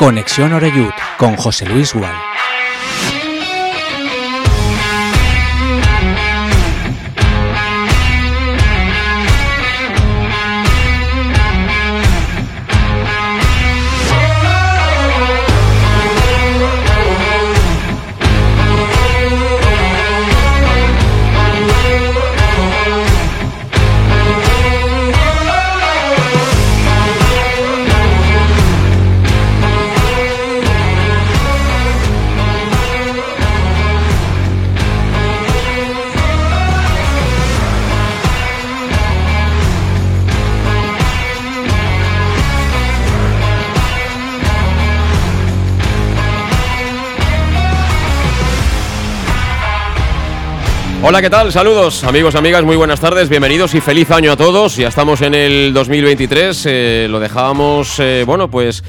Conexión Oreyud con José Luis Gual. Hola, ¿qué tal? Saludos, amigos, amigas, muy buenas tardes, bienvenidos y feliz año a todos. Ya estamos en el 2023, eh, lo dejábamos, eh, bueno, pues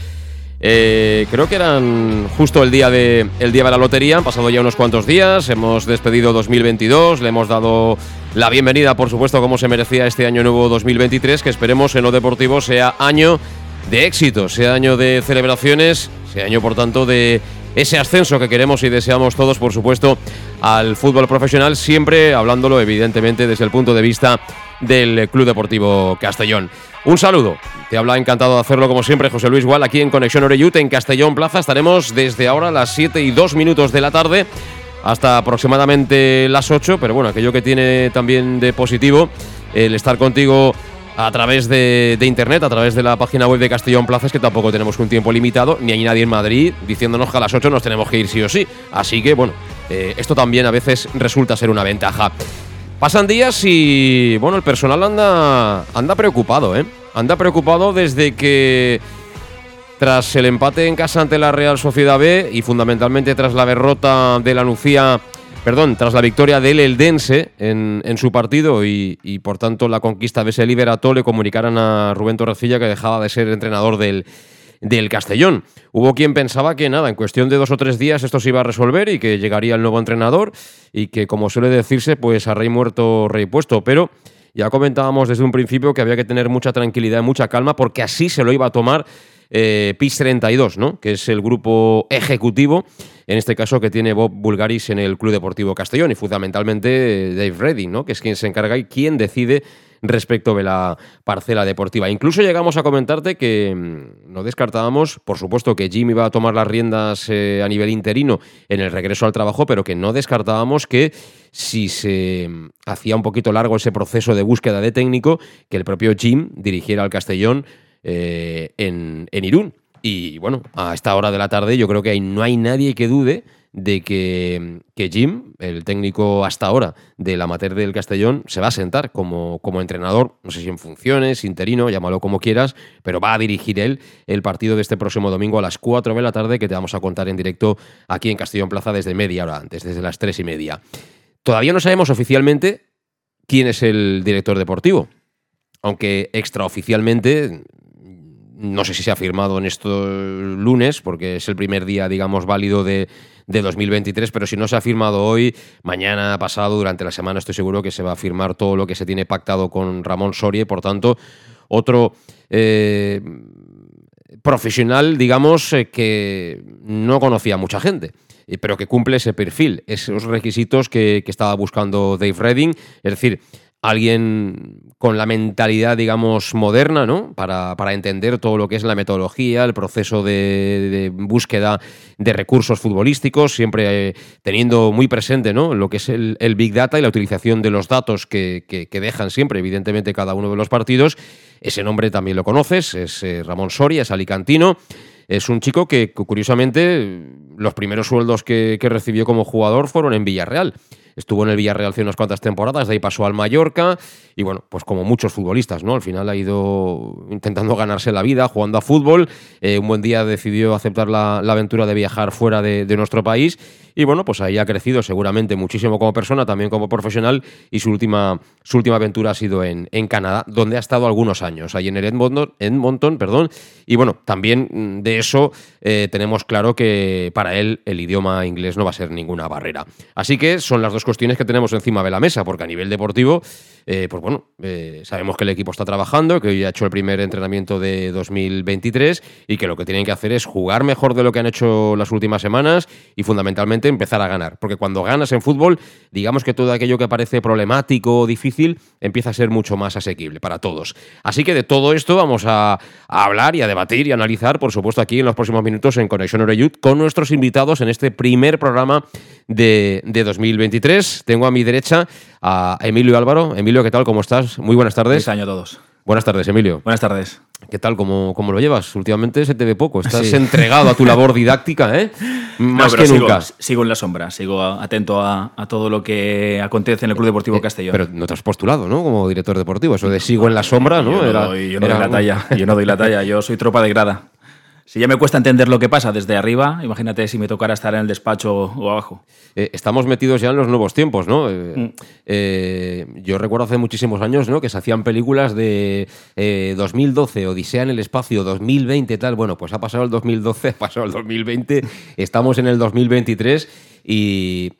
eh, creo que eran justo el día, de, el día de la lotería, han pasado ya unos cuantos días, hemos despedido 2022, le hemos dado la bienvenida, por supuesto, como se merecía este año nuevo 2023, que esperemos en lo deportivo sea año de éxito, sea año de celebraciones, sea año, por tanto, de ese ascenso que queremos y deseamos todos, por supuesto, al fútbol profesional, siempre hablándolo evidentemente desde el punto de vista del Club Deportivo Castellón. Un saludo, te habla encantado de hacerlo como siempre José Luis Gual aquí en Conexión Oreyute en Castellón Plaza. Estaremos desde ahora las 7 y 2 minutos de la tarde hasta aproximadamente las 8, pero bueno, aquello que tiene también de positivo el estar contigo a través de, internet, a través de la página web de Castellón Plaza, es que tampoco tenemos un tiempo limitado, ni hay nadie en Madrid diciéndonos que a las 8 nos tenemos que ir sí o sí. Así que, bueno, eh, esto también a veces resulta ser una ventaja. Pasan días y, bueno, el personal anda, anda preocupado, ¿eh? Anda preocupado desde que tras el empate en casa ante la Real Sociedad B y fundamentalmente tras la derrota de la Nucía perdón, tras la victoria del Eldense en, en su partido y, por tanto la conquista de ese Liberato le comunicaran a Rubén Torrecilla que dejaba de ser entrenador del, del Castellón. Hubo quien pensaba que nada, en cuestión de dos o tres días esto se iba a resolver y que llegaría el nuevo entrenador y que, como suele decirse, pues a rey muerto, rey puesto. Pero ya comentábamos desde un principio que había que tener mucha tranquilidad y mucha calma porque así se lo iba a tomar eh, PIS 32, ¿no? que es el grupo ejecutivo, en este caso que tiene Bob Bulgaris en el Club Deportivo Castellón y fundamentalmente Dave Redding, ¿no? que es quien se encarga y quien decide respecto de la parcela deportiva. Incluso llegamos a comentarte que mm, no descartábamos, por supuesto, que Jim iba a tomar las riendas eh, a nivel interino en el regreso al trabajo, pero que no descartábamos que si se mm, hacía un poquito largo ese proceso de búsqueda de técnico, que el propio Jim dirigiera al Castellón eh, en, Irún. Y bueno, a esta hora de la tarde yo creo que no hay nadie que dude de que, Jim, el técnico hasta ahora de la amateur del Castellón, se va a sentar como, como, entrenador, no sé si en funciones, interino, llámalo como quieras, pero va a dirigir él el partido de este próximo domingo a las 4 de la tarde que te vamos a contar en directo aquí en Castellón Plaza desde media hora antes, desde las 3 y media. Todavía no sabemos oficialmente quién es el director deportivo, aunque extraoficialmente no sé si se ha firmado en estos lunes, porque es el primer día, digamos, válido de, 2023, pero si no se ha firmado hoy, mañana, pasado, durante la semana, estoy seguro que se va a firmar todo lo que se tiene pactado con Ramón Soria, por tanto, otro eh, profesional, digamos, eh, que no conocía mucha gente eh, pero que cumple ese perfil, esos requisitos que, que, estaba buscando Dave Redding, es decir, alguien con la mentalidad, digamos, moderna, ¿no? Para, entender todo lo que es la metodología, el proceso de, búsqueda de recursos futbolísticos, siempre eh, teniendo muy presente, ¿no? Lo que es el, Big Data y la utilización de los datos que, dejan siempre, evidentemente, cada uno de los partidos. Ese nombre también lo conoces, es eh, Ramón Soria, es alicantino. Es un chico que, curiosamente, los primeros sueldos que recibió como jugador fueron en Villarreal. Estuvo en el Villarreal hace unas cuantas temporadas, de ahí pasó al Mallorca y bueno, pues como muchos futbolistas, ¿no? Al final ha ido intentando ganarse la vida jugando a fútbol. Eh, un buen día decidió aceptar la, aventura de viajar fuera de, nuestro país Y bueno, pues ahí ha crecido seguramente muchísimo como persona, también como profesional, y su última, su última aventura ha sido en, en Canadá, donde ha estado algunos años, ahí en el Edmonton, Edmonton perdón. Y bueno, también mm, de eso eh, tenemos claro que para él el idioma inglés no va a ser ninguna barrera. Así que son las dos cuestiones que tenemos encima de la mesa, porque a nivel deportivo, eh, pues bueno, eh, sabemos que el equipo está trabajando, que hoy ha hecho el primer entrenamiento de 2023 y que lo que tienen que hacer es jugar mejor de lo que han hecho las últimas semanas y fundamentalmente empezar a ganar. Porque cuando ganas en fútbol, digamos que todo aquello que parece problemático o difícil empieza a ser mucho más asequible para todos. Así que de todo esto vamos a, hablar y a debatir y analizar, por supuesto, aquí en los próximos minutos en Conexión Oreyud con nuestros invitados en este primer programa de, de 2023. Tengo a mi derecha a Emilio Álvaro. Emilio, ¿qué tal? ¿Cómo estás? Muy buenas tardes. Feliz año a todos. Buenas tardes, Emilio. Buenas tardes. ¿Qué tal? ¿Cómo, cómo lo llevas? Últimamente se te ve poco. Estás entregado a tu labor didáctica, ¿eh? Más que sigo, nunca. Sigo en la sombra, sigo atento a, a, todo lo que acontece en el Club Deportivo Eh, Castellón. Pero no te has postulado, ¿no? Como director deportivo. Eso de sigo en la sombra, ¿no? Yo no, Era- doy, yo no era doy la talla. Yo no doy la talla. Yo soy tropa de grada. Si ya me cuesta entender lo que pasa desde arriba, imagínate si me tocara estar en el despacho o abajo. Eh, estamos metidos ya en los nuevos tiempos, ¿no? Eh, Mm. eh, yo recuerdo hace muchísimos años, ¿no? Que se hacían películas de eh, 2012, Odisea en el espacio, 2020, tal. Bueno, pues ha pasado el 2012, ha pasado el 2020, estamos en el 2023 y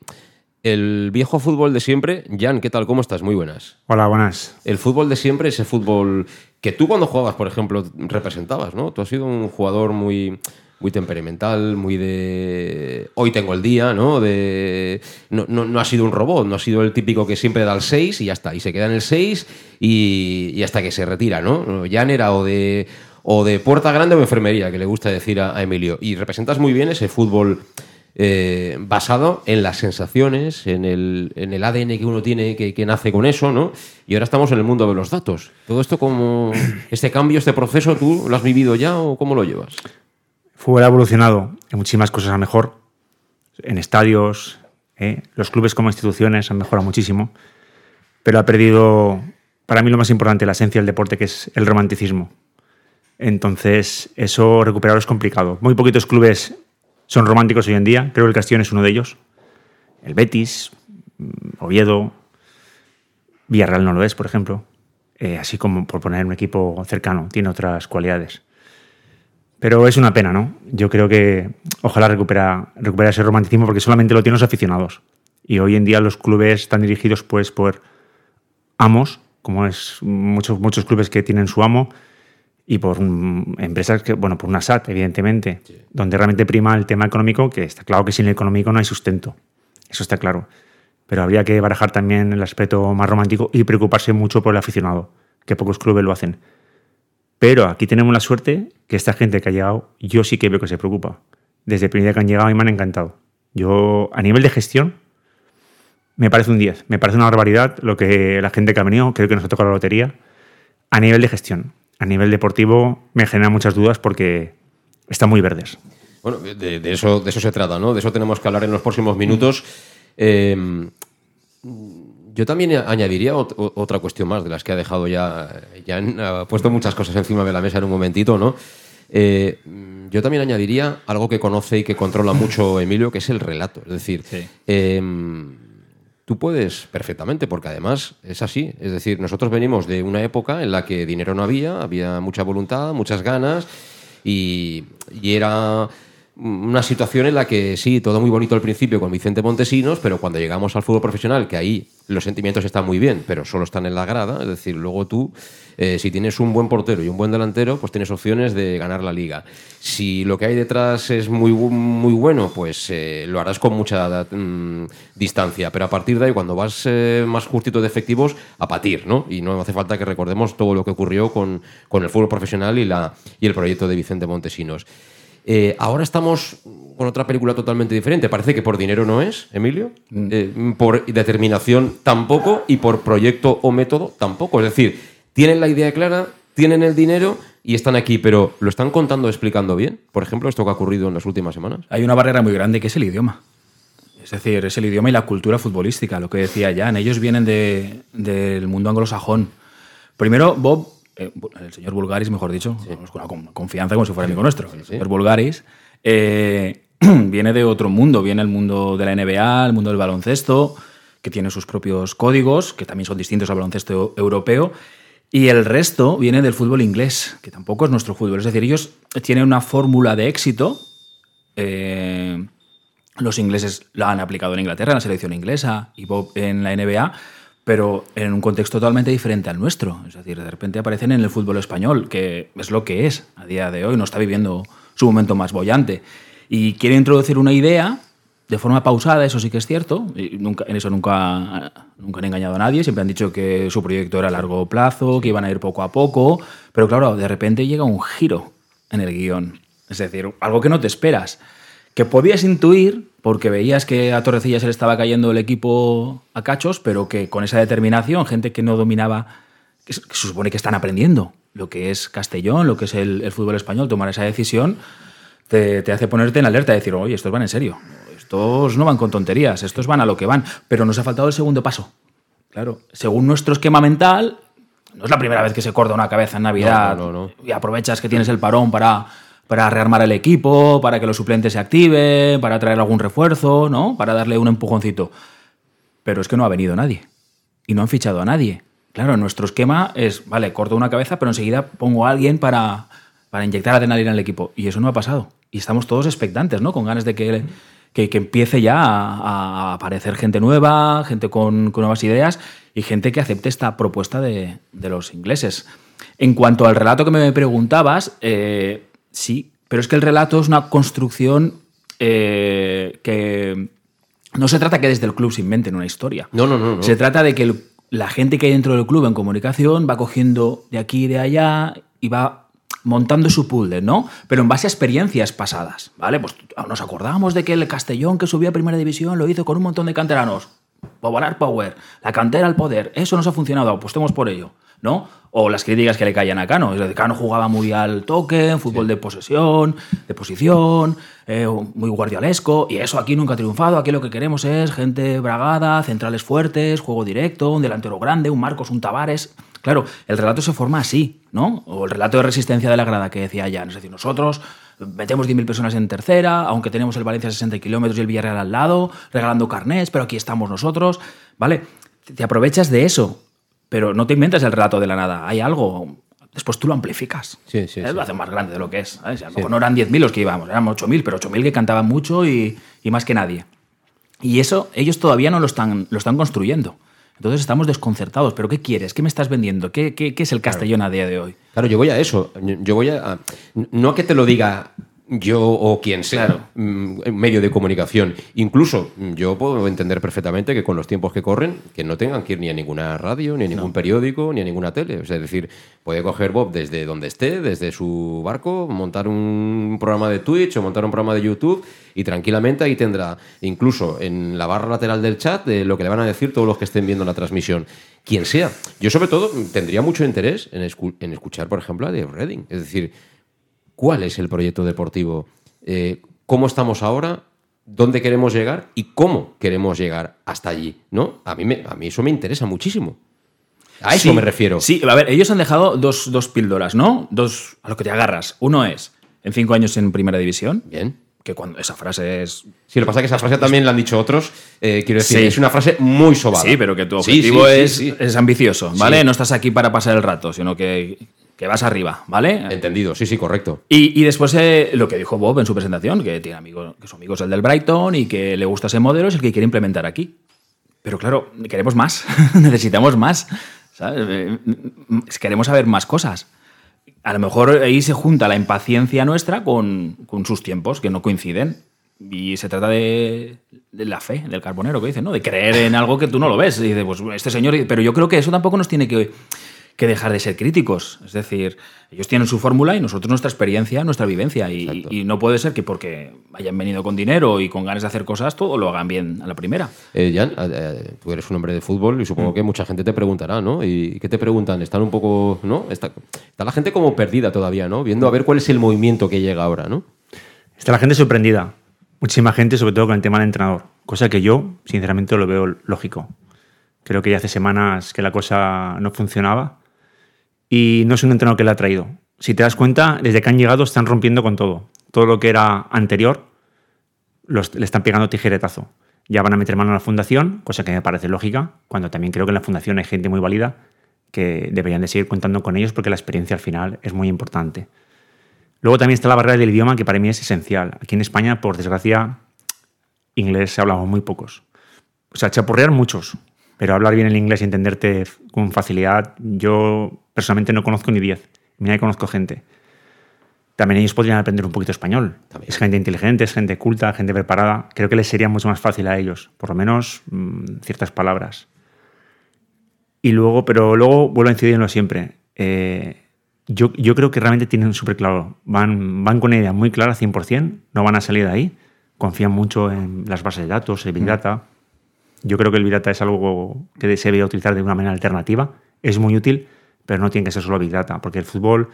el viejo fútbol de siempre. Jan, ¿qué tal? ¿Cómo estás? Muy buenas. Hola, buenas. El fútbol de siempre, ese fútbol que tú cuando jugabas, por ejemplo, representabas, ¿no? Tú has sido un jugador muy, muy temperamental, muy de... Hoy tengo el día, ¿no? De... No, no, no ha sido un robot, no ha sido el típico que siempre da el 6 y ya está, y se queda en el 6 y, y hasta que se retira, ¿no? Jan era o de, o de puerta grande o enfermería, que le gusta decir a, a Emilio. Y representas muy bien ese fútbol eh, basado en las sensaciones, en el, ADN que uno tiene, que, que nace con eso, ¿no? Y ahora estamos en el mundo de los datos. Todo esto como, este cambio, este proceso, ¿tú lo has vivido ya o cómo lo llevas? Fútbol ha evolucionado en muchísimas cosas a mejor. En estadios, ¿eh? los clubes como instituciones han mejorado muchísimo. Pero ha perdido, para mí lo más importante, la esencia del deporte, que es el romanticismo. Entonces, eso recuperarlo es complicado. Muy poquitos clubes son románticos hoy en día. Creo que el Castellón es uno de ellos. El Betis, mm, Oviedo, Villarreal no lo es, por ejemplo. Eh, así como por poner un equipo cercano, tiene otras cualidades. Pero es una pena, ¿no? Yo creo que ojalá recupera, recupera ese romanticismo porque solamente lo tienen los aficionados. Y hoy en día los clubes están dirigidos pues por amos, como es muchos, muchos clubes que tienen su amo, y por mm, empresas que, bueno, por una SAT, evidentemente, donde realmente prima el tema económico, que está claro que sin el económico no hay sustento. Eso está claro. Pero habría que barajar también el aspecto más romántico y preocuparse mucho por el aficionado, que pocos clubes lo hacen. Pero aquí tenemos la suerte que esta gente que ha llegado, yo sí que veo que se preocupa. Desde el primer día que han llegado y me han encantado. Yo, a nivel de gestión, me parece un 10. Me parece una barbaridad lo que la gente que ha venido, creo que nos ha tocado la lotería. A nivel de gestión, a nivel deportivo, me genera muchas dudas porque están muy verdes. Bueno, de, de eso, de eso se trata, ¿no? De eso tenemos que hablar en los próximos minutos. Eh, yo también añadiría otra cuestión más de las que ha dejado ya. Ya han ha puesto muchas cosas encima de la mesa en un momentito, ¿no? Eh, yo también añadiría algo que conoce y que controla mucho Emilio, que es el relato. Es decir, Sí. eh, tú puedes perfectamente, porque además es así. Es decir, nosotros venimos de una época en la que dinero no había, había mucha voluntad, muchas ganas y, y era una situación en la que sí, todo muy bonito al principio con Vicente Montesinos, pero cuando llegamos al fútbol profesional, que ahí los sentimientos están muy bien, pero solo están en la grada, es decir, luego tú, eh, si tienes un buen portero y un buen delantero, pues tienes opciones de ganar la liga. Si lo que hay detrás es muy, muy bueno, pues eh, lo harás con mucha mm, distancia, pero a partir de ahí, cuando vas eh, más justito de efectivos, a patir, ¿no? Y no hace falta que recordemos todo lo que ocurrió con, con el fútbol profesional y, la, y el proyecto de Vicente Montesinos. Eh, ahora estamos con otra película totalmente diferente. Parece que por dinero no es, Emilio. Eh, por determinación tampoco. Y por proyecto o método tampoco. Es decir, tienen la idea clara, tienen el dinero y están aquí, pero ¿lo están contando, explicando bien? Por ejemplo, esto que ha ocurrido en las últimas semanas. Hay una barrera muy grande que es el idioma. Es decir, es el idioma y la cultura futbolística, lo que decía Jan. Ellos vienen de- del mundo anglosajón. Primero, Bob, eh, el señor Bulgaris, mejor dicho, con confianza como si fuera amigo nuestro. El señor Bulgaris eh, viene de otro mundo, viene el mundo de la NBA, el mundo del baloncesto, que tiene sus propios códigos, que también son distintos al baloncesto europeo, y el resto viene del fútbol inglés, que tampoco es nuestro fútbol. Es decir, ellos tienen una fórmula de éxito. eh, los ingleses la han aplicado en Inglaterra, en la selección inglesa, y Bob en la NBA, pero en un contexto totalmente diferente al nuestro. Es decir, de repente aparecen en el fútbol español, que es lo que es a día de hoy, no está viviendo su momento más bollante. Y quiere introducir una idea de forma pausada, eso sí que es cierto, y en eso nunca, nunca han engañado a nadie, siempre han dicho que su proyecto era a largo plazo, que iban a ir poco a poco, pero claro, de repente llega un giro en el guion, es decir, algo que no te esperas, que podías intuir porque veías que a Torrecilla se le estaba cayendo el equipo a cachos, pero que con esa determinación, gente que no dominaba, que se supone que están aprendiendo lo que es Castellón, lo que es el, el fútbol español, tomar esa decisión, te, te hace ponerte en alerta y decir, oye, estos van en serio, estos no van con tonterías, estos van a lo que van, pero nos ha faltado el segundo paso. Claro, según nuestro esquema mental, no es la primera vez que se corta una cabeza en Navidad No, no, no. y aprovechas que tienes el parón para, para rearmar el equipo, para que los suplentes se activen, para traer algún refuerzo, ¿no? Para darle un empujoncito. Pero es que no ha venido nadie. Y no han fichado a nadie. Claro, nuestro esquema es, vale, corto una cabeza, pero enseguida pongo a alguien para, para inyectar adrenalina en el equipo. Y eso no ha pasado. Y estamos todos expectantes, ¿no? Con ganas de que, que, que empiece ya a, a aparecer gente nueva, gente con, con nuevas ideas y gente que acepte esta propuesta de, de los ingleses. En cuanto al relato que me preguntabas, eh, sí, pero es que el relato es una construcción eh, que no se trata que desde el club se inventen una historia. No, no, no. no. Se trata de que el- la gente que hay dentro del club en comunicación va cogiendo de aquí y de allá y va montando su puzzle, ¿no? Pero en base a experiencias pasadas, ¿vale? Pues nos acordamos de que el Castellón que subió a Primera División lo hizo con un montón de canteranos. Popular Power, la cantera al poder, eso nos ha funcionado, apostemos por ello, ¿no? O las críticas que le caían a Cano, es decir, Cano jugaba muy al toque, en fútbol de posesión, de posición, eh, muy guardialesco, y eso aquí nunca ha triunfado, aquí lo que queremos es gente bragada, centrales fuertes, juego directo, un delantero grande, un Marcos, un Tavares. Claro, el relato se forma así, ¿no? O el relato de resistencia de la grada que decía Jan. Es decir, nosotros metemos 10.000 personas en tercera, aunque tenemos el Valencia a 60 kilómetros y el Villarreal al lado, regalando carnés, pero aquí estamos nosotros, ¿vale? Te aprovechas de eso, pero no te inventas el relato de la nada. Hay algo, después tú lo amplificas. Sí, sí, ¿Eh? sí. Lo haces más grande de lo que es. ¿sabes? A lo mejor no eran 10.000 los que íbamos, eran 8.000, pero 8.000 que cantaban mucho y, y más que nadie. Y eso ellos todavía no lo están, lo están construyendo. Entonces estamos desconcertados. ¿Pero qué quieres? ¿Qué me estás vendiendo? ¿Qué, qué- qué es el Castellón a día de hoy? Claro, yo voy a eso. Yo voy a. a- no a que te lo diga yo o quien sea, Claro. mm, medio de comunicación. Incluso mm, yo puedo entender perfectamente que con los tiempos que corren, que no tengan que ir ni a ninguna radio, ni a ningún periódico, ni a ninguna tele. O sea, es decir, puede coger Bob desde donde esté, desde su barco, montar un programa de Twitch o montar un programa de YouTube y tranquilamente ahí tendrá, incluso en la barra lateral del chat, de lo que le van a decir todos los que estén viendo la transmisión. Quien sea. Yo, sobre todo, tendría mucho interés en, escu- en escuchar, por ejemplo, a Dave Redding. Es decir, cuál es el proyecto deportivo, eh, cómo estamos ahora, dónde queremos llegar y cómo queremos llegar hasta allí, ¿no? A mí, me- a mí eso me interesa muchísimo. A eso Sí, me refiero. Sí, a ver, ellos han dejado dos, dos píldoras, ¿no? Dos a lo que te agarras. Uno es, en cinco años en primera división, Bien. que cuando esa frase es Sí, lo que pasa es que esa frase también la han dicho otros. eh, quiero decir, Sí. es una frase muy sobada. Sí, pero que tu objetivo sí, sí, es, es ambicioso, ¿vale? No estás aquí para pasar el rato, sino que, que vas arriba, ¿vale? Entendido, sí, sí, correcto. Y, y después eh, lo que dijo Bob en su presentación, que tiene amigos, que su amigo es el del Brighton y que le gusta ese modelo, es el que quiere implementar aquí. Pero claro, queremos más, necesitamos más, ¿sabes? Eh, mm, Queremos saber más cosas. A lo mejor ahí se junta la impaciencia nuestra con, con sus tiempos, que no coinciden. Y se trata de, de la fe, del carbonero que dice, ¿no? De creer en algo que tú no lo ves. Y dice, pues este señor. Pero yo creo que eso tampoco nos tiene que, que dejar de ser críticos. Es decir, ellos tienen su fórmula y nosotros nuestra experiencia, nuestra vivencia. Y, no puede ser que porque hayan venido con dinero y con ganas de hacer cosas, todo lo hagan bien a la primera. Eh, Jan, eh, tú eres un hombre de fútbol y Mm. supongo que mucha gente te preguntará, ¿no? ¿Y qué te preguntan? Están un poco, ¿no? Está, está la gente como perdida todavía, ¿no? Viendo a ver cuál es el movimiento que llega ahora, ¿no? Está la gente sorprendida. Muchísima gente, sobre todo con el tema del entrenador. Cosa que yo, sinceramente, lo veo lógico. Creo que ya hace semanas que la cosa no funcionaba. Y no es un entrenador que le ha traído. Si te das cuenta, desde que han llegado están rompiendo con todo. Todo lo que era anterior le están pegando tijeretazo. Ya van a meter mano a la fundación, cosa que me parece lógica, cuando también creo que en la fundación hay gente muy válida que deberían de seguir contando con ellos porque la experiencia al final es muy importante. Luego también está la barrera del idioma, que para mí es esencial. Aquí en España, por desgracia, inglés se hablamos muy pocos. O sea, chapurrear muchos, pero hablar bien el inglés y entenderte con facilidad, yo personalmente no conozco ni 10. Mira que conozco gente. También ellos podrían aprender un poquito español. También. Es gente inteligente, es gente culta, gente preparada. Creo que les sería mucho más fácil a ellos, por lo menos mm, ciertas palabras. Y luego, pero luego vuelvo a incidir en lo siempre. Eh, yo, yo creo que realmente tienen súper claro. Van, van con una idea muy clara, 100%. No van a salir de ahí. Confían mucho en las bases de datos, el Big Data. Yo creo que el Big Data es algo que se debe utilizar de una manera alternativa. Es muy útil, pero no tiene que ser solo Big Data, porque el fútbol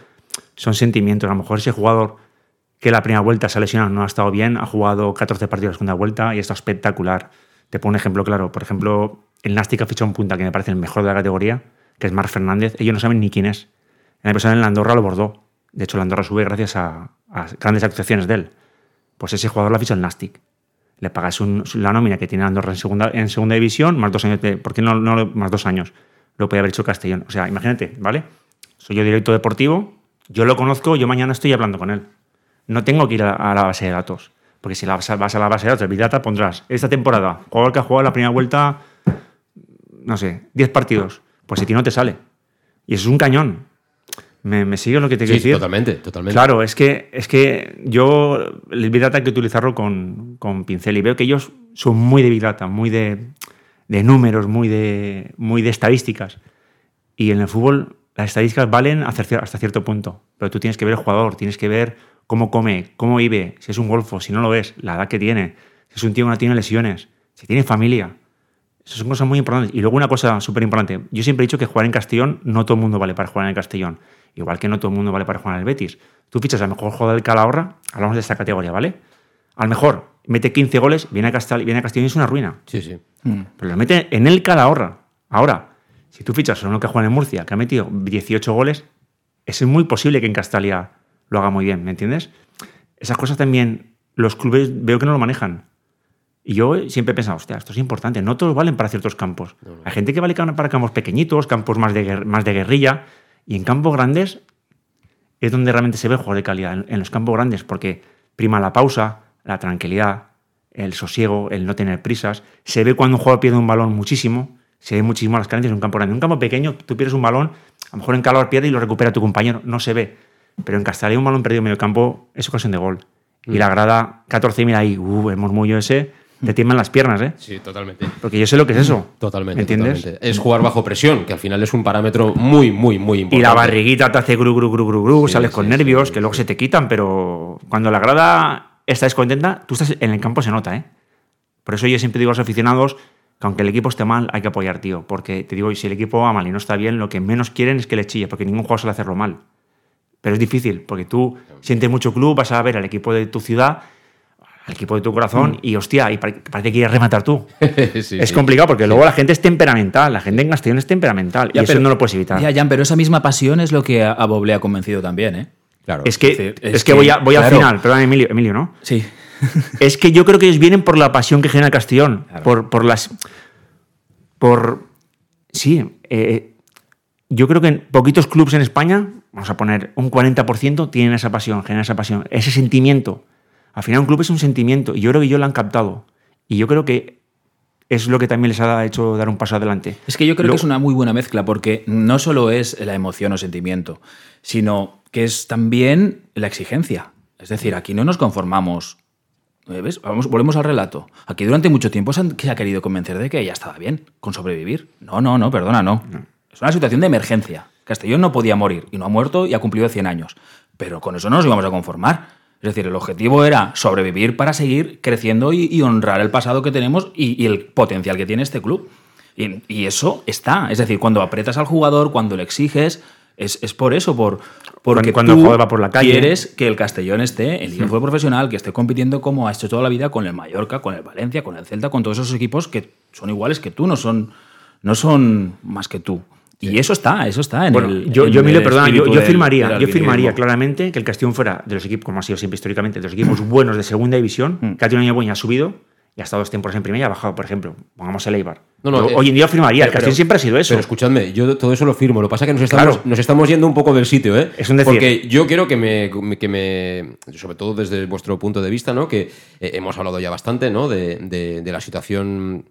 son sentimientos. A lo mejor ese jugador que la primera vuelta se ha lesionado, no ha estado bien, ha jugado 14 partidos la segunda vuelta y está espectacular. Te pongo un ejemplo claro. Por ejemplo, el Nastic ha fichado un punta que me parece el mejor de la categoría, que es Marc Fernández. Ellos no saben ni quién es. El año pasado en la Andorra lo bordó. De hecho, la Andorra sube gracias a, a grandes actuaciones de él. Pues ese jugador lo ha fichado el Nastic. Le pagas un- la nómina que tiene Andorra en segunda, en segunda división, más dos años de, ¿Por qué no, no más dos años? Lo podía haber hecho Castellón. O sea, imagínate, ¿vale? Soy yo directo deportivo, yo lo conozco, yo mañana estoy hablando con él. No tengo que ir a, a la base de datos. Porque si la vas a, la base de datos, el Big Data, pondrás esta temporada, jugador que ha jugado la primera vuelta, no sé, 10 partidos. Pues si ti no te sale. Y eso es un cañón. ¿Me, me sigues lo que te Sí, quiero decir? totalmente, totalmente. Claro, es que, es que yo el Big Data hay que utilizarlo con, con pincel y veo que ellos son muy de Big Data, muy de, de números, muy de, muy de estadísticas. Y en el fútbol las estadísticas valen hasta cier- hasta cierto punto, pero tú tienes que ver el jugador, tienes que ver cómo come, cómo vive, si es un golfo, si no lo ves, la edad que tiene, si es un tío que no tiene lesiones, si tiene familia. Esas son cosas muy importantes. Y luego una cosa súper importante. Yo siempre he dicho que jugar en Castellón no todo el mundo vale para jugar en el Castellón. Igual que no todo el mundo vale para jugar en el Betis. Tú fichas al mejor jugador del Calahorra, hablamos de esta categoría, ¿vale? Al mejor, mete 15 goles, viene a, Castel- viene a Castellón y es una ruina. Sí, sí. Pero lo mete en el Calahorra. Ahora, si tú fichas a uno que juega en Murcia, que ha metido 18 goles, es muy posible que en Castalia lo haga muy bien, ¿me entiendes? Esas cosas también los clubes veo que no lo manejan. Y yo siempre he pensado, hostia, esto es importante. No todos valen para ciertos campos. Hay gente que vale para campos pequeñitos, campos más de, más de guerrilla. Y en campos grandes es donde realmente se ve juego de calidad. En, en los campos grandes, porque prima la pausa, la tranquilidad, el sosiego, el no tener prisas. Se ve cuando un jugador pierde un balón muchísimo. Se ve muchísimo las carencias en un campo grande. En un campo pequeño, tú pierdes un balón, a lo mejor en calor pierde y lo recupera tu compañero. No se ve. Pero en Castellón un balón perdido en medio campo es ocasión de gol. Y la grada 14, mira ahí, uh, el murmullo ese, te tiemblan las piernas, ¿eh? Sí, totalmente. Porque yo sé lo que es eso. Totalmente. ¿Me entiendes? totalmente. Es jugar bajo presión, que al final es un parámetro muy, muy, muy Y importante. la barriguita te hace gru, gru, gru, gru, gru, Sí, sales con sí, nervios, sí, que luego se te quitan, pero cuando la grada está descontenta, tú estás en el campo, se nota, ¿eh? Por eso yo siempre digo a los aficionados que aunque el equipo esté mal, hay que apoyar, tío. Porque te digo, si el equipo va mal y no está bien, lo que menos quieren es que le chille, porque ningún jugador suele hacerlo mal. Pero es difícil, porque tú sientes mucho club, vas a ver al equipo de tu ciudad, al equipo de tu corazón, y hostia, y pare- parece que quieres rematar tú. Mm. Sí, es sí. complicado, porque luego la gente es temperamental, la gente en Castellón es temperamental, Ya, y eso pero- no lo puedes evitar. Ya, Jan, pero esa misma pasión es lo que a, a Bob le ha convencido también, ¿eh? Claro. Es que, Es decir, es es que que, voy, a- voy al final, perdón, Emilio, Emilio, ¿no? Sí. Es que yo creo que ellos vienen por la pasión que genera el Castellón, Claro. por, por las. Por. Sí, eh, yo creo que en poquitos clubes en España, vamos a poner un 40%, tienen esa pasión, generan esa pasión, ese sentimiento. Al final, un club es un sentimiento, y yo creo que ellos lo han captado. Y yo creo que es lo que también les ha hecho dar un paso adelante. Es que yo creo que es una muy buena mezcla porque no solo es la emoción o sentimiento, sino que es también la exigencia. Es decir, aquí no nos conformamos. ¿eh? ¿Ves? Vamos, volvemos al relato. Aquí durante mucho tiempo se, han- se ha querido convencer de que ya estaba bien con sobrevivir. No, no, no, perdona, no. Es una situación de emergencia. Castellón no podía morir y no ha muerto y ha cumplido 100 años. Pero con eso no nos íbamos a conformar. Es decir, el objetivo era sobrevivir para seguir creciendo y, y honrar el pasado que tenemos y, y el potencial que tiene este club. Y, y eso está. Es decir, cuando apretas al jugador, cuando le exiges, es, es por eso, por, porque cuando tú el jugador va por la calle. quieres que el Castellón esté en Liga de Fútbol Profesional, que esté compitiendo como ha hecho toda la vida con el Mallorca, con el Valencia, con el Celta, con todos esos equipos que son iguales que tú, no son, no son más que tú. Y eso está, eso está en Bueno, el. yo, en yo, Emilio, el perdona, yo, firmaría, del yo firmaría claramente que el Castellón fuera de los equipos, como ha sido siempre históricamente, de los equipos buenos de segunda división, Mm. que ha tenido un año bueno y ha subido, y ha estado dos temporadas en primera y ha bajado, por ejemplo. Pongamos el Eibar. No, no, Yo eh, hoy en día firmaría, el Castellón siempre ha sido eso. Pero escuchadme, yo todo eso lo firmo. Lo que pasa es que nos estamos, Claro. nos estamos yendo un poco del sitio, ¿eh? Es un decir. Porque yo quiero que me, que me. Sobre todo desde vuestro punto de vista, ¿no? Que eh, hemos hablado ya bastante, ¿no? De, de- de la situación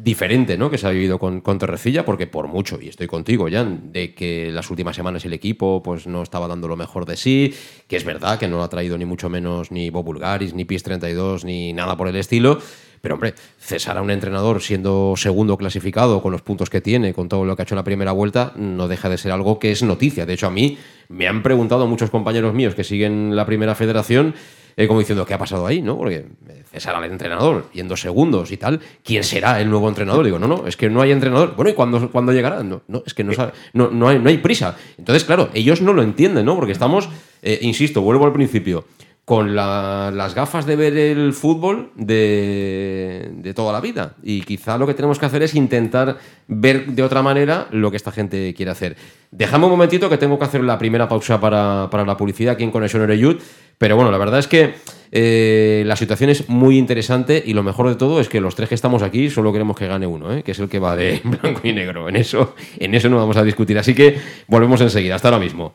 diferente, ¿no? Que se ha vivido con, con Torrecilla, porque por mucho, y estoy contigo, Jan, de que las últimas semanas el equipo pues no estaba dando lo mejor de sí, que es verdad que no lo ha traído ni mucho menos ni Bob Bulgaris, ni PIS 32, ni nada por el estilo. Pero hombre, cesar a un entrenador siendo segundo clasificado con los puntos que tiene, con todo lo que ha hecho en la primera vuelta, no deja de ser algo que es noticia. De hecho, a mí me han preguntado muchos compañeros míos que siguen la primera federación, eh, como diciendo, ¿qué ha pasado ahí? ¿no? Porque eh, cesar al entrenador yendo segundos y tal, ¿quién será el nuevo entrenador? Digo, no, no, es que no hay entrenador. Bueno, ¿y cuándo, llegará? No, no, es que no, no, no, hay, no hay prisa. Entonces, claro, ellos no lo entienden, ¿no? Porque estamos, eh, insisto, vuelvo al principio, con la- las gafas de ver el fútbol de, toda la vida. Y quizá lo que tenemos que hacer es intentar ver de otra manera lo que esta gente quiere hacer. Dejame un momentito que tengo que hacer la primera pausa para, para la publicidad aquí en Conexión Oreyud. Pero bueno, la verdad es que eh, la situación es muy interesante y lo mejor de todo es que los tres que estamos aquí solo queremos que gane uno, ¿eh? que es el que va de blanco y negro. En eso, en eso no vamos a discutir. Así que volvemos enseguida. Hasta ahora mismo.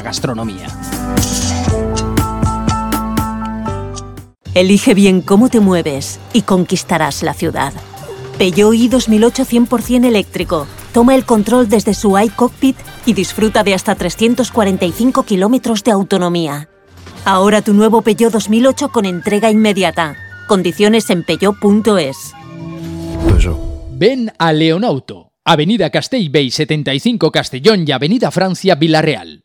gastronomía. Elige bien cómo te mueves y conquistarás la ciudad. Peugeot i 2008 100% eléctrico. Toma el control desde su iCockpit y disfruta de hasta 345 kilómetros de autonomía. Ahora tu nuevo Peugeot 2008 con entrega inmediata. Condiciones en peugeot.es. Ven a Leonauto, Avenida Castellbey 75 Castellón y Avenida Francia Villarreal.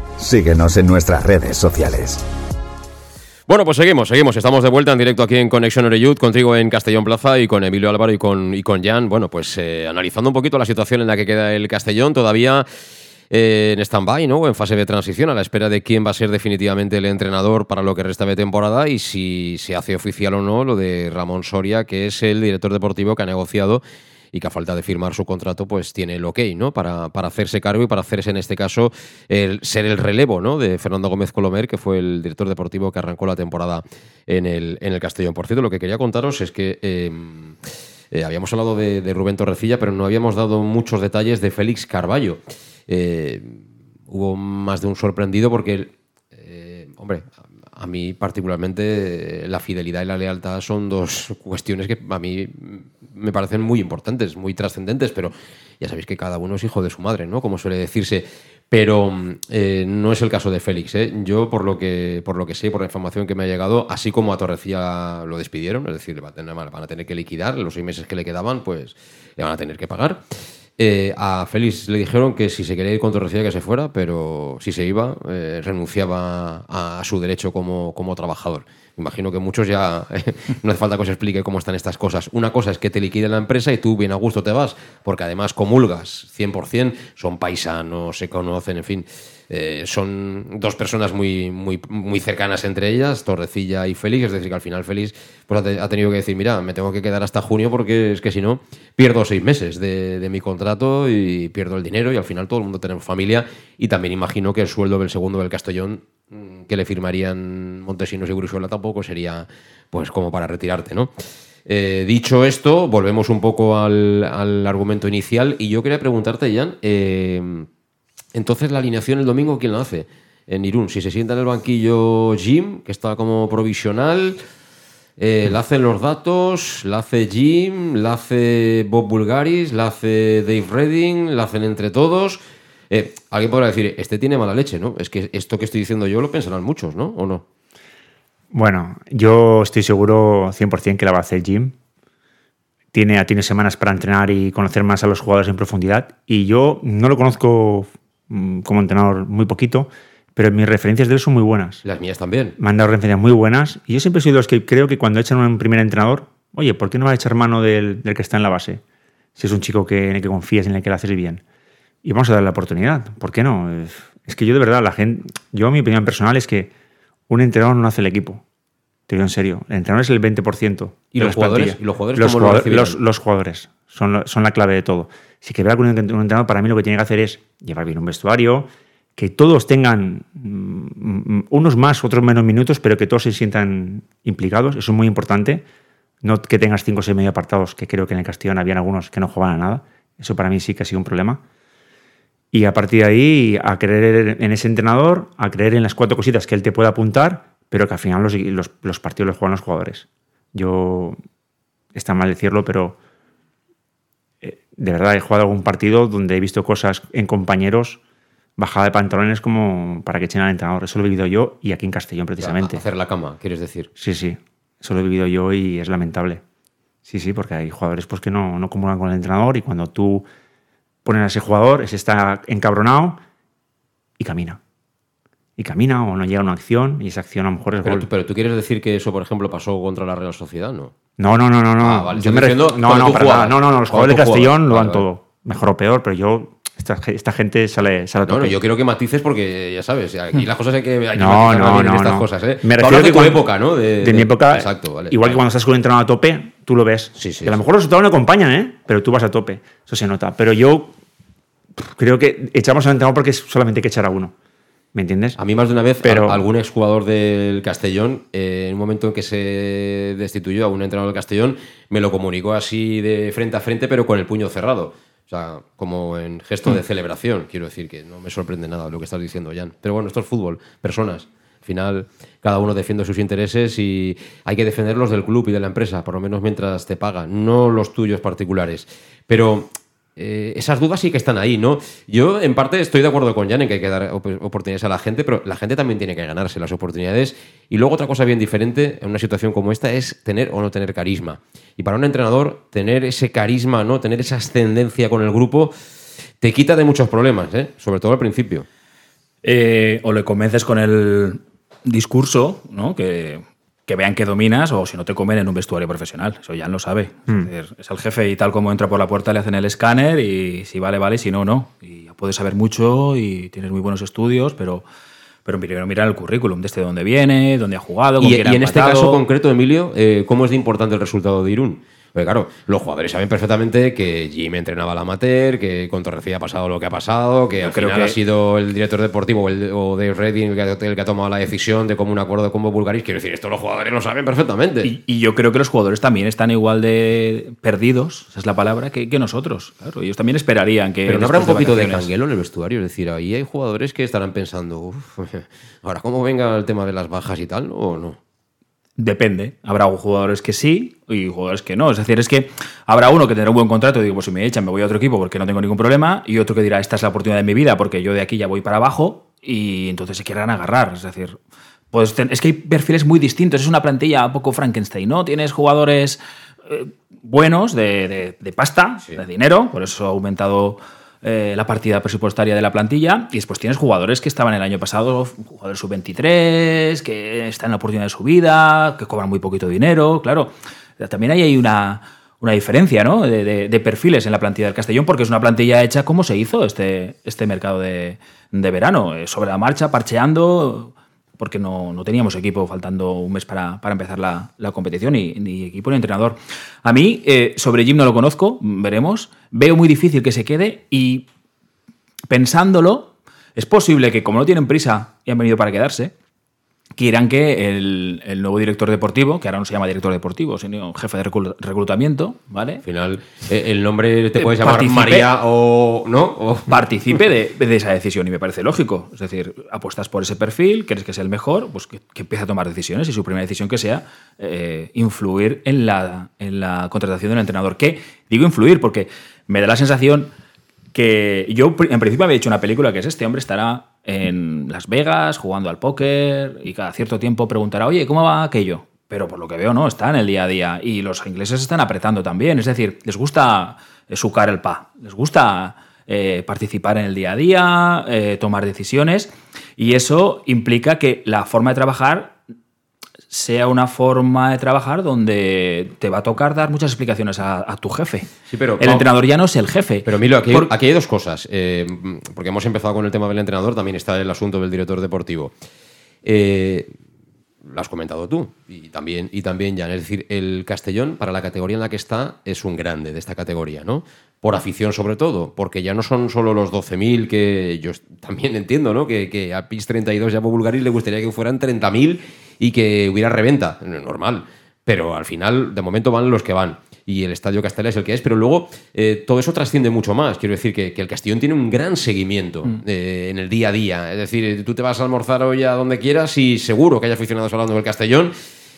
Síguenos en nuestras redes sociales. Bueno, pues seguimos, seguimos. Estamos de vuelta en directo aquí en Conexión Oreyud, contigo en Castellón Plaza y con Emilio Álvaro y con, y con Jan. Bueno, pues eh, analizando un poquito la situación en la que queda el Castellón, todavía eh, en stand-by, ¿no? En fase de transición, a la espera de quién va a ser definitivamente el entrenador para lo que resta de temporada y si se hace oficial o no lo de Ramón Soria, que es el director deportivo que ha negociado y que a falta de firmar su contrato, pues tiene el ok, ¿no? Para, para hacerse cargo y para hacerse, en este caso, el, ser el relevo, ¿no? De Fernando Gómez Colomer, que fue el director deportivo que arrancó la temporada en el, en el Castellón. Por cierto, lo que quería contaros es que. Eh, eh, habíamos hablado de, de, Rubén Torrecilla, pero no habíamos dado muchos detalles de Félix Carballo. Eh, hubo más de un sorprendido porque, eh, hombre, a mí particularmente la fidelidad y la lealtad son dos cuestiones que a mí me parecen muy importantes, muy trascendentes, pero ya sabéis que cada uno es hijo de su madre, ¿no? Como suele decirse. Pero eh, no es el caso de Félix. ¿eh? Yo, por lo, que, por lo que sé, por la información que me ha llegado, así como a Torrecilla lo despidieron, es decir, van a tener que liquidar los seis meses que le quedaban, pues le van a tener que pagar. Eh, a Félix le dijeron que si se quería ir con Torrecilla que se fuera, pero si se iba, renunciaba a, a, su derecho como, como trabajador. Imagino que muchos ya no hace falta que os explique cómo están estas cosas. Una cosa es que te liquiden la empresa y tú bien a gusto te vas, porque además comulgas 100%, son paisanos, se conocen, en fin. Eh, son dos personas muy, muy, muy cercanas entre ellas, Torrecilla y Félix, es decir, que al final Félix pues, ha tenido que decir, mira, me tengo que quedar hasta junio porque es que si no, pierdo seis meses de, de mi contrato y pierdo el dinero y al final todo el mundo tenemos familia y también imagino que el sueldo del segundo del Castellón que le firmarían Montesinos y Brusuela tampoco sería pues como para retirarte, ¿no? Eh, dicho esto, volvemos un poco al, al, argumento inicial y yo quería preguntarte, Jan, eh, entonces la alineación el domingo, ¿quién la hace? En Irún, si se sienta en el banquillo Jim, que está como provisional, eh, la hacen los datos, la hace Jim, la hace Bob Bulgaris, la hace Dave Redding, la hacen entre todos. Eh, alguien podrá decir, este tiene mala leche, ¿no? Es que esto que estoy diciendo yo lo pensarán muchos, ¿no? ¿O no? Bueno, yo estoy seguro 100% que la va a hacer Jim. tiene, tiene semanas para entrenar y conocer más a los jugadores en profundidad. Y yo no lo conozco mm, como entrenador muy poquito, pero mis referencias de él son muy buenas. Las mías también. Me han dado referencias muy buenas. Y yo siempre sido de los que creo que cuando echan un primer entrenador, oye, ¿por qué no va a echar mano del, del que está en la base? Si es un chico que, en el que confías, en el que lo haces bien. Y vamos a darle la oportunidad. ¿Por qué no? Es que yo de verdad, la gente, yo mi opinión personal es que un entrenador no hace el equipo. Te digo en serio. El entrenador es el 20%. ¿Y de los jugadores? ¿Y los jugadores los, lo los- los jugadores son, lo- son la clave de todo. Si que vea que un, entrenador, para mí lo que tiene que hacer es llevar bien un vestuario, que todos tengan mm, mm, unos más, otros menos minutos, pero que todos se sientan implicados. Eso es muy importante. No que tengas cinco o seis medio apartados, que creo que en el Castellón habían algunos que no jugaban a nada. Eso para mí sí que ha sido un problema. Y a partir de ahí, a creer en ese entrenador, a creer en las cuatro cositas que él te puede apuntar, pero que al final los, los- los partidos los juegan los jugadores. Yo, está mal decirlo, pero eh, de verdad he jugado algún partido donde he visto cosas en compañeros bajada de pantalones como para que echen al entrenador. Eso lo he vivido yo y aquí en Castellón precisamente. Hacer la cama, quieres decir. Sí, sí. Eso lo he vivido yo y es lamentable. Sí, sí, porque hay jugadores pues, que no, no comunican con el entrenador y cuando tú pones a ese jugador, ese está encabronado y camina. Y camina o no llega a una acción y esa acción a lo mejor es Pero gol. tú, pero tú quieres decir que eso, por ejemplo, pasó contra la Real Sociedad, ¿no? No, no, no, no, no. Ah, vale, yo me diciendo no, no, para nada. no, no, no, los jugadores de Castellón lo dan Vale, todo. Mejor o peor, pero yo, esta, ge- esta gente sale, sale a tope. no, yo quiero que matices porque ya sabes, aquí las cosas hay que, hay que No, no, no, estas no. cosas, ¿eh? Me refiero de tu cuando- época, ¿no? De, mi época, Exacto, vale. igual que cuando estás con un entrenador a tope, tú lo ves. Sí, sí, que a lo mejor los resultados no acompañan, ¿eh? Pero tú vas a tope. Eso se nota. Pero yo creo que echamos al entrenador porque solamente hay que echar a uno. ¿Me entiendes? A mí más de una vez Pero- a- algún exjugador del Castellón, eh, en un momento en que se destituyó a un entrenador del Castellón, me lo comunicó así de frente a frente, pero con el puño cerrado. O sea, como en gesto de celebración. Quiero decir que no me sorprende nada lo que estás diciendo, Jan. Pero bueno, esto es fútbol, personas. Al final, cada uno defiende sus intereses y hay que defenderlos del club y de la empresa, por lo menos mientras te pagan, no los tuyos particulares. Pero eh, esas dudas sí que están ahí, ¿no? Yo, en parte, estoy de acuerdo con Jan en que hay que dar op- oportunidades a la gente, pero la gente también tiene que ganarse las oportunidades. Y luego, otra cosa bien diferente en una situación como esta es tener o no tener carisma. Y para un entrenador, tener ese carisma, ¿no? Tener esa ascendencia con el grupo, te quita de muchos problemas, ¿eh? Sobre todo al principio. Eh, o le convences con el discurso, ¿no? Que, que vean que dominas, o si no te comen en un vestuario profesional. Eso ya lo sabe. Mm. Es, decir, es el jefe y tal como entra por la puerta le hacen el escáner y si vale, vale, si no, no. Y puedes saber mucho y tienes muy buenos estudios, pero, pero primero mirar el currículum, desde dónde viene, dónde ha jugado, con Y, quién ha y en este caso concreto, Emilio, eh, ¿cómo es de importante el resultado de Irún? Porque claro, los jugadores saben perfectamente que Jim entrenaba al amateur, que con Torrecilla ha pasado lo que ha pasado, que al creo final que- ha sido el director deportivo o, el, o Dave Redding el que, ha- el que ha tomado la decisión de como un acuerdo con Bulgaris. Quiero decir, esto los jugadores lo saben perfectamente. Y, y yo creo que los jugadores también están igual de perdidos, esa es la palabra, que, que nosotros. Claro, ellos también esperarían que. Pero no habrá un poquito de vacaciones- canguelo en el vestuario, es decir, ahí hay jugadores que estarán pensando, "Uf, ahora cómo venga el tema de las bajas y tal, o no. Depende. Habrá jugadores que sí y jugadores que no. Es decir, es que habrá uno que tendrá un buen contrato y digo, pues si me echan me voy a otro equipo porque no tengo ningún problema. Y otro que dirá, esta es la oportunidad de mi vida porque yo de aquí ya voy para abajo y entonces se querrán agarrar. Es decir, pues es que hay perfiles muy distintos. Es una plantilla un poco Frankenstein, ¿no? Tienes jugadores eh, buenos de, de- de pasta, de dinero, por eso ha aumentado eh, la partida presupuestaria de la plantilla. Y después tienes jugadores que estaban el año pasado, jugadores sub-23, que están en la oportunidad de su vida, que cobran muy poquito dinero. Claro, también ahí hay una, una diferencia ¿no? de, perfiles en la plantilla del Castellón, porque es una plantilla hecha como se hizo este, este mercado de, de verano, eh, sobre la marcha, parcheando porque no, no teníamos equipo faltando un mes para, para empezar la, la competición, ni, ni equipo ni entrenador. A mí, eh, sobre Jim no lo conozco, veremos. Veo muy difícil que se quede y pensándolo, es posible que como no tienen prisa y han venido para quedarse, quieran que el, el nuevo director deportivo, que ahora no se llama director deportivo, sino jefe de reclu- reclutamiento, ¿vale? Al final, eh, el nombre te Eh, puedes llamar participe- María o. ¿No? O- participe de, de esa decisión y me parece lógico. Es decir, apuestas por ese perfil, crees que es el mejor, pues que, que empiece a tomar decisiones y su primera decisión que sea eh, influir en la, en la contratación del entrenador. Que digo influir porque me da la sensación que yo en principio había hecho una película que es este hombre estará en Las Vegas jugando al póker y cada cierto tiempo preguntará, oye, ¿cómo va aquello? pero por lo que veo no, está en el día a día. Y los ingleses están apretando también, es decir, les gusta eh, sucar el pa, les gusta eh, participar en el día a día, eh, tomar decisiones, y eso implica que la forma de trabajar sea una forma de trabajar donde te va a tocar dar muchas explicaciones a, tu jefe. Sí, pero, el entrenador ya no es el jefe. Pero Milo, aquí, aquí hay dos cosas. porque hemos empezado con el tema del entrenador, también está el asunto del director deportivo. Eh, lo has comentado tú y también, y también Jan. Es decir, el Castellón, para la categoría en la que está, es un grande de esta categoría, ¿no? Por afición, sobre todo, porque ya no son solo los 12.000 que yo también entiendo, ¿no? Que, a PIS 32 ya por Bulgaris le gustaría que fueran 30.000 y que hubiera reventa, normal. Pero al final, de momento van los que van y el Estadio Castella es el que es, pero luego eh, todo eso trasciende mucho más. Quiero decir que, el Castellón tiene un gran seguimiento mm. eh, en el día a día. Es decir, tú te vas a almorzar hoy a donde quieras y seguro que hay aficionados hablando del Castellón.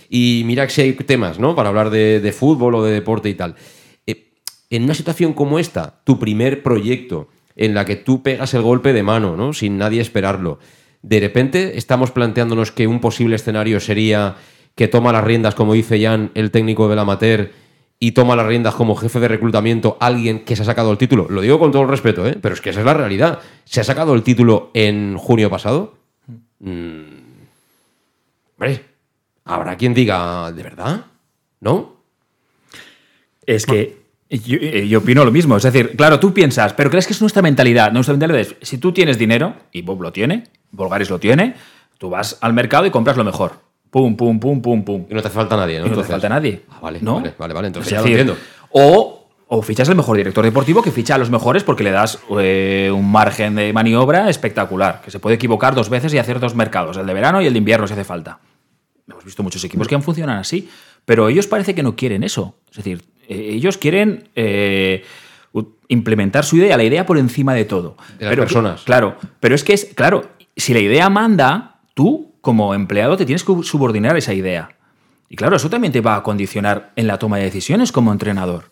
Y mira que si hay temas, ¿no? Para hablar de, fútbol o de deporte y tal. Eh, en una situación como esta, tu primer proyecto, en la que tú pegas el golpe de mano, ¿no? Sin nadie esperarlo. De repente estamos planteándonos que un posible escenario sería que toma las riendas, como dice Jan, el técnico del amateur, y toma las riendas como jefe de reclutamiento alguien que se ha sacado el título. Lo digo con todo el respeto, ¿eh? pero es que esa es la realidad. ¿Se ha sacado el título en junio pasado? Mm. Hombre, habrá quien diga, ¿de verdad? ¿No? Es que eh, yo, opino lo mismo. Es decir, claro, tú piensas, pero crees que es nuestra mentalidad. Nuestra mentalidad es, si tú tienes dinero, y Bob lo tiene, Volgaris lo tiene, tú vas al mercado y compras lo mejor. Pum, pum, pum, pum, pum. Y no te falta nadie, ¿no? no te falta nadie. Ah, vale, ¿no? vale, vale, entonces ya lo entiendo. O, o fichas el mejor director deportivo que ficha a los mejores porque le das eh, un margen de maniobra espectacular, que se puede equivocar dos veces y hacer dos mercados, el de verano y el de invierno si hace falta. Hemos visto muchos equipos que han funcionado así, pero ellos parece que no quieren eso. Es decir, eh, ellos quieren eh, implementar su idea, la idea por encima de todo. De las personas. Claro, pero es que es, claro, si la idea manda, tú como empleado te tienes que subordinar esa idea. Y claro, eso también te va a condicionar en la toma de decisiones como entrenador.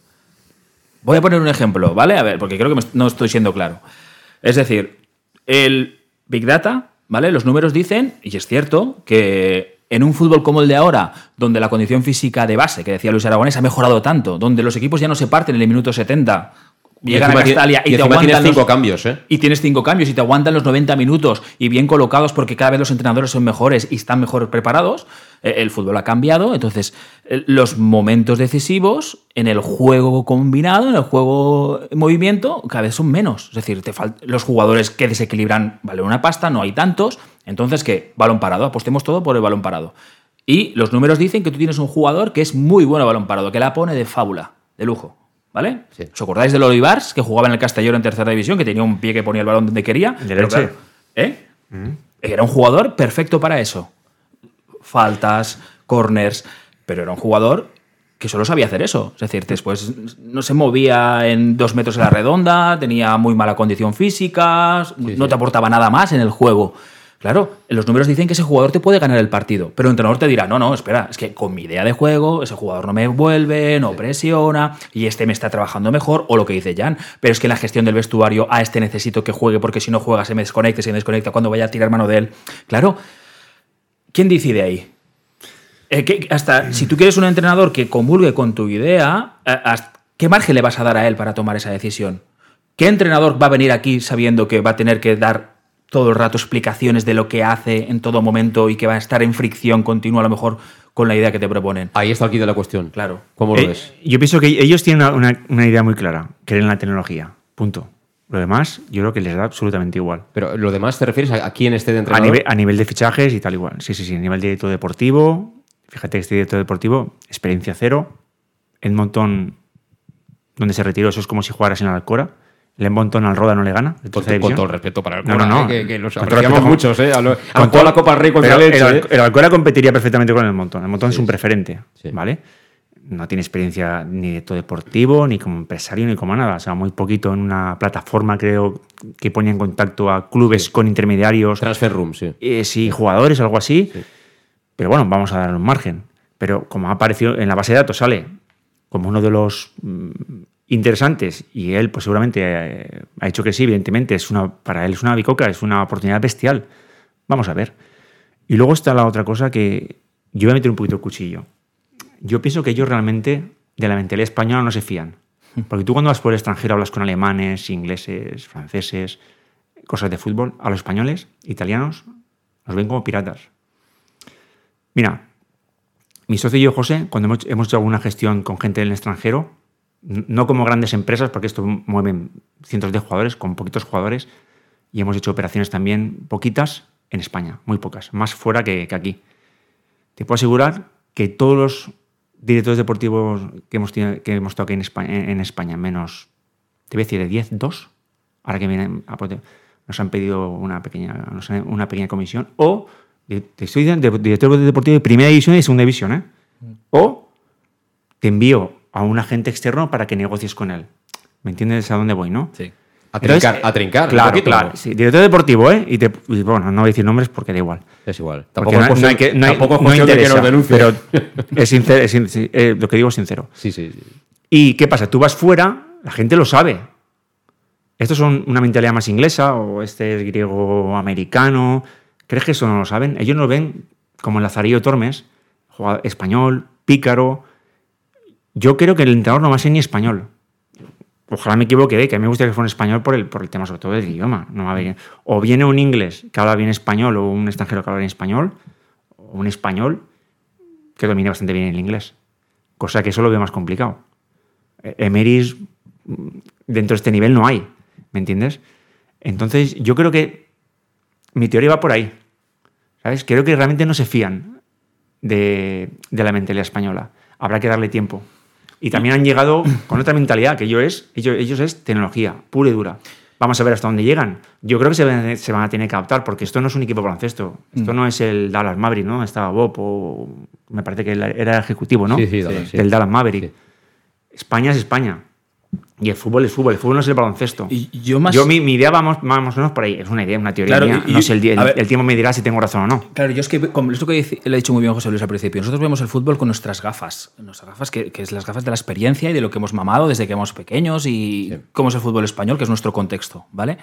Voy a poner un ejemplo, ¿vale? A ver, porque creo que no estoy siendo claro. Es decir, el Big Data, ¿vale? Los números dicen, y es cierto, que en un fútbol como el de ahora, donde la condición física de base, que decía Luis Aragonés, ha mejorado tanto, donde los equipos ya no se parten en el minuto 70, Llegan a Castalia y, te aguantan cinco cambios, ¿eh? Y tienes cinco cambios y te aguantan los 90 minutos y bien colocados porque cada vez los entrenadores son mejores y están mejor preparados. Eh, el fútbol ha cambiado, entonces eh, los momentos decisivos en el juego combinado, en el juego en movimiento, cada vez son menos. Es decir, te los jugadores que desequilibran valen una pasta, no hay tantos. Entonces, ¿qué? Balón parado, apostemos todo por el balón parado. Y los números dicen que tú tienes un jugador que es muy bueno a balón parado, que la pone de fábula, de lujo. ¿Vale? ¿Os acordáis del Olivars, que jugaba en el Castellón en tercera división, que tenía un pie que ponía el balón donde quería? De ¿eh? Mm. Era un jugador perfecto para eso. Faltas, corners, pero era un jugador que solo sabía hacer eso. Es decir, después no se movía en dos metros en la redonda, tenía muy mala condición física, no te aportaba nada más en el juego. Claro, los números dicen que ese jugador te puede ganar el partido, pero el entrenador te dirá, no, no, espera, es que con mi idea de juego, ese jugador no me vuelve, no presiona, y este me está trabajando mejor, o lo que dice Jan, pero es que en la gestión del vestuario, a este necesito que juegue porque si no juega se me desconecte, se me desconecta cuando vaya a tirar mano de él. Claro, ¿quién decide ahí? Eh, que hasta si tú quieres un entrenador que comulgue con tu idea, ¿qué margen le vas a dar a él para tomar esa decisión? ¿Qué entrenador va a venir aquí sabiendo que va a tener que dar todo el rato explicaciones de lo que hace en todo momento y que va a estar en fricción continua a lo mejor con la idea que te proponen. Ahí está el de la cuestión. Claro. ¿Cómo lo eh, ves? Yo pienso que ellos tienen una, idea muy clara, creen en la tecnología. Punto. Lo demás, yo creo que les da absolutamente igual. Pero lo demás te refieres a, quién esté dentro a nivel, a nivel de fichajes y tal igual. Sí, sí, sí. A nivel de director deportivo, fíjate que este director deportivo, experiencia cero. En montón donde se retiró, eso es como si jugaras en la Alcora le montón al Roda no le gana. Con, con, todo el respeto para el no, no, no. que, que los apreciamos muchos, ¿eh? con toda la Copa Rey contra el, el, el, Alcora competiría perfectamente con el Montón. El Montón es un preferente, ¿vale? No tiene experiencia ni de todo deportivo, ni como empresario, ni como nada. O sea, muy poquito en una plataforma, creo, que pone en contacto a clubes con intermediarios. Transfer Room, sí. Eh, sí, jugadores, algo así. Pero bueno, vamos a dar un margen. Pero como ha aparecido en la base de datos, sale como uno de los mm, interesantes y él pues seguramente eh, ha hecho que sí, evidentemente, es una, para él es una bicoca, es una oportunidad bestial. Vamos a ver. Y luego está la otra cosa que yo voy a meter un poquito el cuchillo. Yo pienso que ellos realmente de la mentalidad española no se fían. Porque tú cuando vas por el extranjero hablas con alemanes, ingleses, franceses, cosas de fútbol, a los españoles, italianos, nos ven como piratas. Mira, mi socio y yo, José, cuando hemos, hecho alguna gestión con gente del extranjero, no como grandes empresas, porque esto mueven cientos de jugadores, con poquitos jugadores, y hemos hecho operaciones también poquitas en España, muy pocas, más fuera que, que aquí. Te puedo asegurar que todos los directores deportivos que hemos, tenido- que hemos estado aquí en España, en España, menos, te voy a decir, de 10, 2, ahora que vienen a nos han pedido una pequeña, una pequeña comisión, o, te estoy diciendo, director deportivo de primera división y segunda división, ¿eh? O te envío a un agente externo para que negocies con él. ¿Me entiendes a dónde voy, no? Sí. A trincar, a trincar, Claro, poquito, claro. Sí, director deportivo, ¿eh? Y, te- y bueno, no voy a decir nombres porque da igual. Es igual. Porque Tampoco es no, cuestión- no hay que, no hay- tampoco es no de que interesa, nos denuncie. Pero es sincero, es sin- sí, eh, lo que digo es sincero. Sí, sí, sí. ¿Y qué pasa? Tú vas fuera, la gente lo sabe. Estos son una mentalidad más inglesa o este es griego americano. ¿Crees que eso no lo saben? Ellos no lo ven como el Lazarillo Tormes, jugador español, pícaro. Yo creo que el entrenador no va a ser ni español. Ojalá me equivoque, ¿eh? que a mí me gustaría que fuera un español por el, por el tema sobre todo del idioma. No va a venir- O viene un inglés que habla bien español o un extranjero que habla bien español, o un español que domine bastante bien el inglés. Cosa que eso lo veo más complicado. Eh, Emeris mm, dentro de este nivel no hay, ¿me entiendes? Entonces yo creo que mi teoría va por ahí. ¿Sabes? Creo que realmente no se fían de, de la mentalidad española. Habrá que darle tiempo. Y también han llegado con otra mentalidad, que yo es, ellos, ellos es tecnología, pura y dura. Vamos a ver hasta dónde llegan. Yo creo que se van, se van a tener que adaptar, porque esto no es un equipo baloncesto. Esto no es el Dallas Maverick, ¿no? Estaba Bob, o me parece que era ejecutivo, ¿no? Sí, sí, Dallas, sí. Del Dallas Maverick. España es España. Y el fútbol es fútbol, el fútbol no es el baloncesto. Y yo más- mi, mi idea vamos más o menos por ahí. Es una idea, una teoría Claro, mía. y- no y- sé, el, el- a ver- el tiempo me dirá si tengo razón o no. Claro, yo es que, como esto que le ha dicho muy bien José Luis al principio, nosotros vemos el fútbol con nuestras gafas, nuestras gafas que, que es las gafas de la experiencia y de lo que hemos mamado desde que éramos pequeños y cómo es el fútbol español, que es nuestro contexto, ¿vale?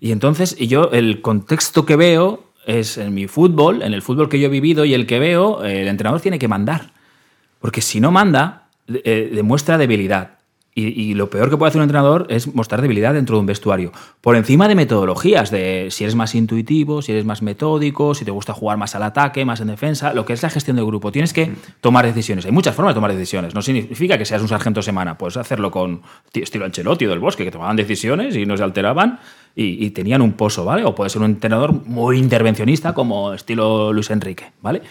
Y entonces, y yo el contexto que veo es en mi fútbol, en el fútbol que yo he vivido y el que veo, el entrenador tiene que mandar. Porque si no manda, eh, demuestra debilidad. Y, y lo peor que puede hacer un entrenador es mostrar debilidad dentro de un vestuario. Por encima de metodologías, de si eres más intuitivo, si eres más metódico, si te gusta jugar más al ataque, más en defensa, lo que es la gestión del grupo. Tienes que tomar decisiones. Hay muchas formas de tomar decisiones. No significa que seas un sargento semana. Puedes hacerlo con estilo Ancelotti o del Bosque, que tomaban decisiones y no se alteraban y, y tenían un pozo, ¿vale? O puede ser un entrenador muy intervencionista como estilo Luis Enrique, ¿vale?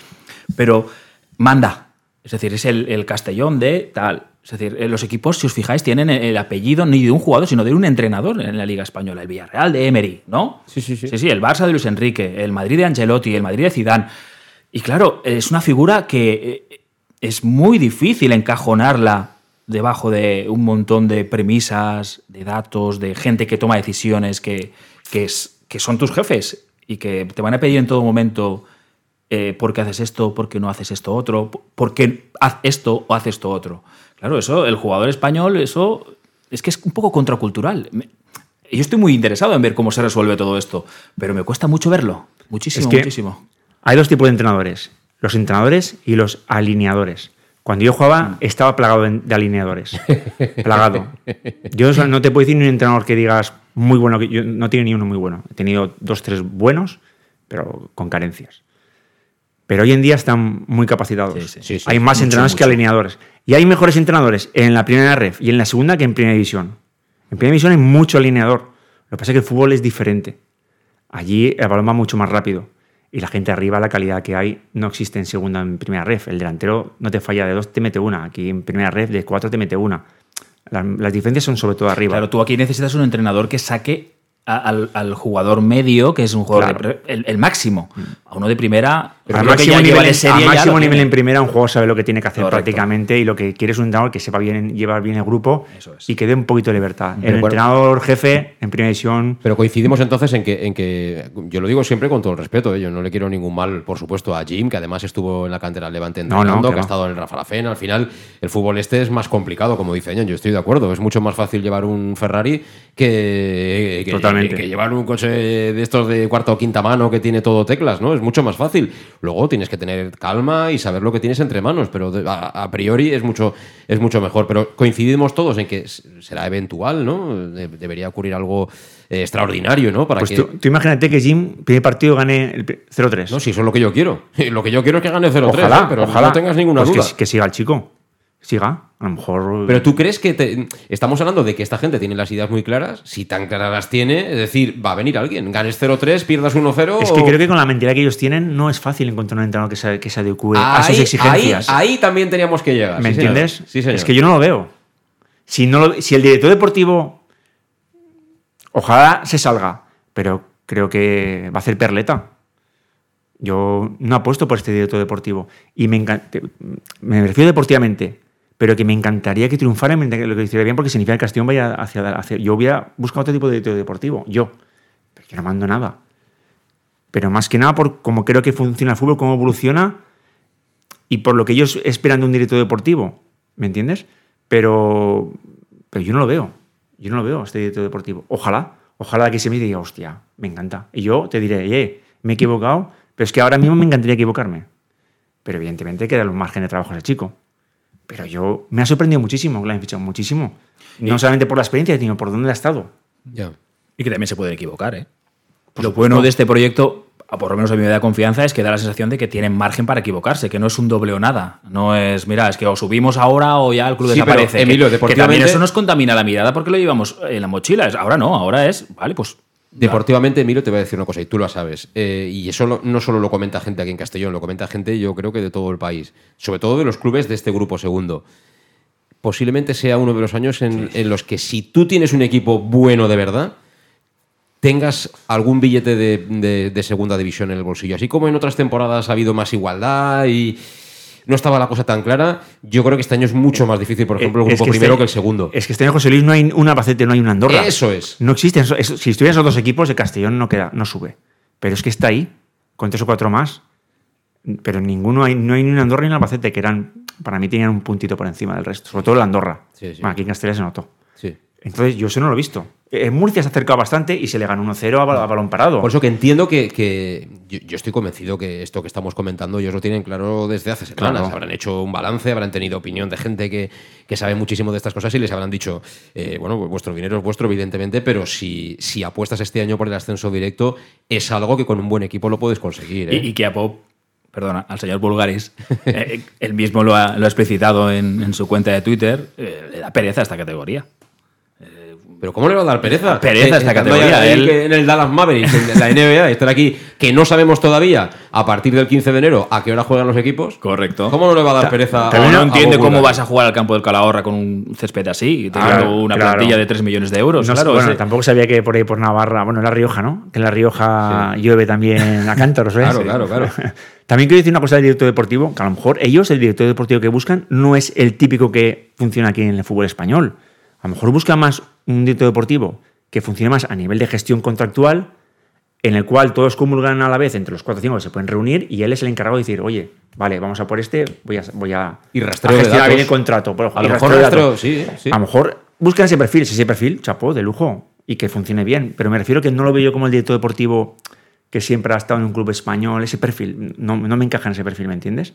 Pero manda. Es decir, es el, el Castellón de tal. Es decir, eh, los equipos, si os fijáis, tienen el apellido ni de un jugador, sino de un entrenador en la Liga Española. El Villarreal de Emery, ¿no? Sí, sí, sí. Sí, sí, el Barça de Luis Enrique, el Madrid de Ancelotti, el Madrid de Zidane. Y claro, es una figura que eh, es muy difícil encajonarla debajo de un montón de premisas, de datos, de gente que toma decisiones, que, que, es, que son tus jefes y que te van a pedir en todo momento eh, por qué haces esto, por qué no haces esto otro, por qué haz esto o haces esto otro. Claro, eso, el jugador español, eso es que es un poco contracultural. Me- Yo estoy muy interesado en ver cómo se resuelve todo esto, pero me cuesta mucho verlo. Muchísimo, Es que muchísimo. Hay dos tipos de entrenadores: los entrenadores y los alineadores. Cuando yo Mm. jugaba, estaba plagado de alineadores. plagado. Yo o sea, no te puedo decir ni un entrenador que digas muy bueno. que Yo no tiene ni uno muy bueno. He tenido dos, tres buenos, pero con carencias. Pero hoy en día están muy capacitados. Sí, sí, sí, hay más mucho, entrenadores que alineadores. Y hay mejores entrenadores en la primera ref y en la segunda que en primera división. En primera división hay mucho alineador. Lo que pasa es que el fútbol es diferente. Allí el balón va mucho más rápido. Y la gente arriba, la calidad que hay, no existe en segunda, en primera ref. El delantero no te falla de dos, te mete una. Aquí en primera ref de cuatro te mete una. Las, las diferencias son sobre todo arriba. Claro, tú aquí necesitas un entrenador que saque a- al, al jugador medio, que es un jugador Claro. de el, el máximo. A uno de primera. Pero que máximo, ya nivel, a máximo nivel en primera, un jugador sabe lo que tiene que hacer Correcto. prácticamente y lo que quiere es un entrenador que sepa bien llevar bien el grupo Eso es. y que dé un poquito de libertad. Pero el bueno. entrenador jefe en primera división. Pero coincidimos entonces en que, en que, yo lo digo siempre con todo el respeto, ¿eh? yo no le quiero ningún mal, por supuesto, a Jim, que además estuvo en la cantera del Levante No, no, entrenando, que ha estado en el Rafa La Fena. Al final, el fútbol este es más complicado, como dice Ñan, yo estoy de acuerdo. Es mucho más fácil llevar un Ferrari que, que, Totalmente. que llevar un coche de estos de cuarta o quinta mano que tiene todo teclas, ¿no? Es mucho más fácil. Luego tienes que tener calma y saber lo que tienes entre manos, pero a, priori es mucho, es mucho mejor. Pero coincidimos todos en que será eventual, ¿no? debería ocurrir algo eh, extraordinario, ¿no? Para pues que... tú, imagínate que Jim, primer partido, gane el 0-3. No, si eso es lo que yo quiero. Lo que yo quiero es que gane 0-3, ojalá, ¿eh? pero ojalá. no tengas ninguna pues duda. Que, siga el chico. Siga, a lo mejor. Pero tú crees que estamos hablando de que esta gente tiene las ideas muy claras. Si tan claras las tiene, es decir, va a venir alguien. Ganes 0-3, pierdas 1-0. Es que creo que con la mentira que ellos tienen no es fácil encontrar un entrenador que se, que se adecue a sus exigencias. Ahí, también teníamos que llegar. ¿Me entiendes? Sí, Es que yo no lo veo. Si, no si el director deportivo. Ojalá se salga, pero creo que va a hacer perleta. Yo no apuesto por este director deportivo. Y me, me refiero deportivamente pero que me encantaría que triunfara, lo que hiciera bien, porque significa que el Castellón vaya hacia, hacia... Yo hubiera buscado otro tipo de director deportivo, yo. Pero yo no mando nada. Pero más que nada por cómo creo que funciona el fútbol, cómo evoluciona y por lo que ellos esperan de un director deportivo. ¿Me entiendes? Pero, pero yo no lo veo. Yo no lo veo, este director deportivo. Ojalá, ojalá que se me diga, hostia, me encanta. Y yo te diré, eh, me he equivocado, pero es que ahora mismo me encantaría equivocarme. Pero evidentemente queda un margen de trabajo ese chico. Pero yo me ha sorprendido muchísimo que la fichado, muchísimo. No solamente por la experiencia, sino por dónde ha estado. Ya. Y que también se pueden equivocar, ¿eh? lo bueno de este proyecto, por lo menos a mí me da confianza, es que da la sensación de que tienen margen para equivocarse, que no es un doble o nada. No es, mira, es que o subimos ahora o ya el club desaparece. Emilio, que, que, también eso nos contamina la mirada porque lo llevamos en la mochila. Ahora no, ahora es, vale, pues Deportivamente, Emilio, te voy a decir una cosa, y tú lo sabes. Eh, y eso no solo lo comenta gente aquí en Castellón, lo comenta gente, yo creo que de todo el país. Sobre todo de los clubes de este grupo segundo. Posiblemente sea uno de los años en, los que, si tú tienes un equipo bueno de verdad, tengas algún billete de segunda división en el bolsillo. Así como en otras temporadas ha habido más igualdad y no estaba la cosa tan clara. Yo creo que este año es mucho más difícil, por ejemplo, el grupo primero este que el segundo. Es que este año, José Luis, no hay un Albacete, no hay un Andorra. Eso es. No existen. si estuvieran esos dos equipos, de Castellón no, queda, no sube. Pero es que está ahí, con tres o cuatro más. Pero ninguno hay, no hay ni un Andorra ni un Albacete, que eran, para mí tenían un puntito por encima del resto. Sobre todo el Andorra. aquí en Castellón se notó. Entonces, yo eso no lo he visto. En Murcia se ha acercado bastante y se le ganó 1-0 a, balón parado. Por eso que entiendo que, yo, estoy convencido que esto que estamos comentando ellos lo tienen claro desde hace semanas. Habrán hecho un balance, habrán tenido opinión de gente que, sabe muchísimo de estas cosas y les habrán dicho, eh, bueno, pues vuestro dinero es vuestro, evidentemente, pero si, si apuestas este año por el ascenso directo, es algo que con un buen equipo lo puedes conseguir. Y, ¿eh? que a Pop perdona, al señor Bulgaris, eh, él mismo lo ha, lo ha explicitado en, su cuenta de Twitter, le da pereza esta categoría. Pero ¿cómo le va a dar pereza? Pereza esta categoría. Él... En el Dallas Mavericks, en la NBA, estar aquí, que no sabemos todavía a partir del 15 de enero a qué hora juegan los equipos. Correcto. ¿Cómo no le va a dar pereza? También no entiende cómo vas a jugar al campo del Calahorra con un césped así, teniendo una plantilla de 3 millones de euros. claro, bueno, tampoco sabía que por ahí por Navarra, bueno, en La Rioja, ¿no? Que en La Rioja llueve también a cántaros, ¿ves? claro, claro, claro. También quiero decir una cosa del director deportivo, que a lo mejor ellos, el director deportivo que buscan, no es el típico que funciona aquí en el fútbol español. A lo mejor buscan más un director deportivo que funcione más a nivel de gestión contractual, en el cual todos comulgan a la vez entre los cuatro o cinco que se pueden reunir y él es el encargado de decir, oye, vale, vamos a por este, voy a, voy a, y gestionar bien el contrato. a lo mejor sí, A lo mejor buscan ese perfil, ese perfil, chapó, de lujo, y que funcione bien. Pero me refiero que no lo veo yo como el director deportivo que siempre ha estado en un club español, ese perfil, no, no me encaja en ese perfil, ¿me entiendes?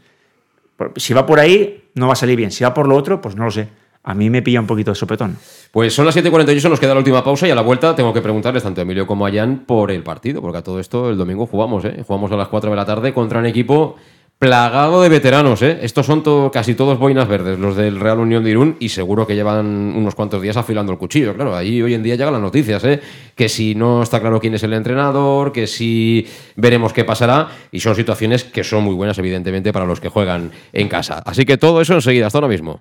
Si va por ahí, no va a salir bien. Si va por lo otro, pues no lo sé a mí me pilla un poquito de sopetón. Pues son las 7.48, nos queda la última pausa y a la vuelta tengo que preguntarles tanto a Emilio como a Jan por el partido, porque a todo esto el domingo jugamos, ¿eh? Jugamos a las 4 de la tarde contra un equipo plagado de veteranos, ¿eh? Estos son casi todos boinas verdes, los del Real Unión de Irún, y seguro que llevan unos cuantos días afilando el cuchillo. Claro, ahí hoy en día llegan las noticias, ¿eh? Que si no está claro quién es el entrenador, que si veremos qué pasará, y son situaciones que son muy buenas, evidentemente, para los que juegan en casa. Así que todo eso enseguida, hasta ahora mismo.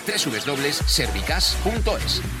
www.servicas.es.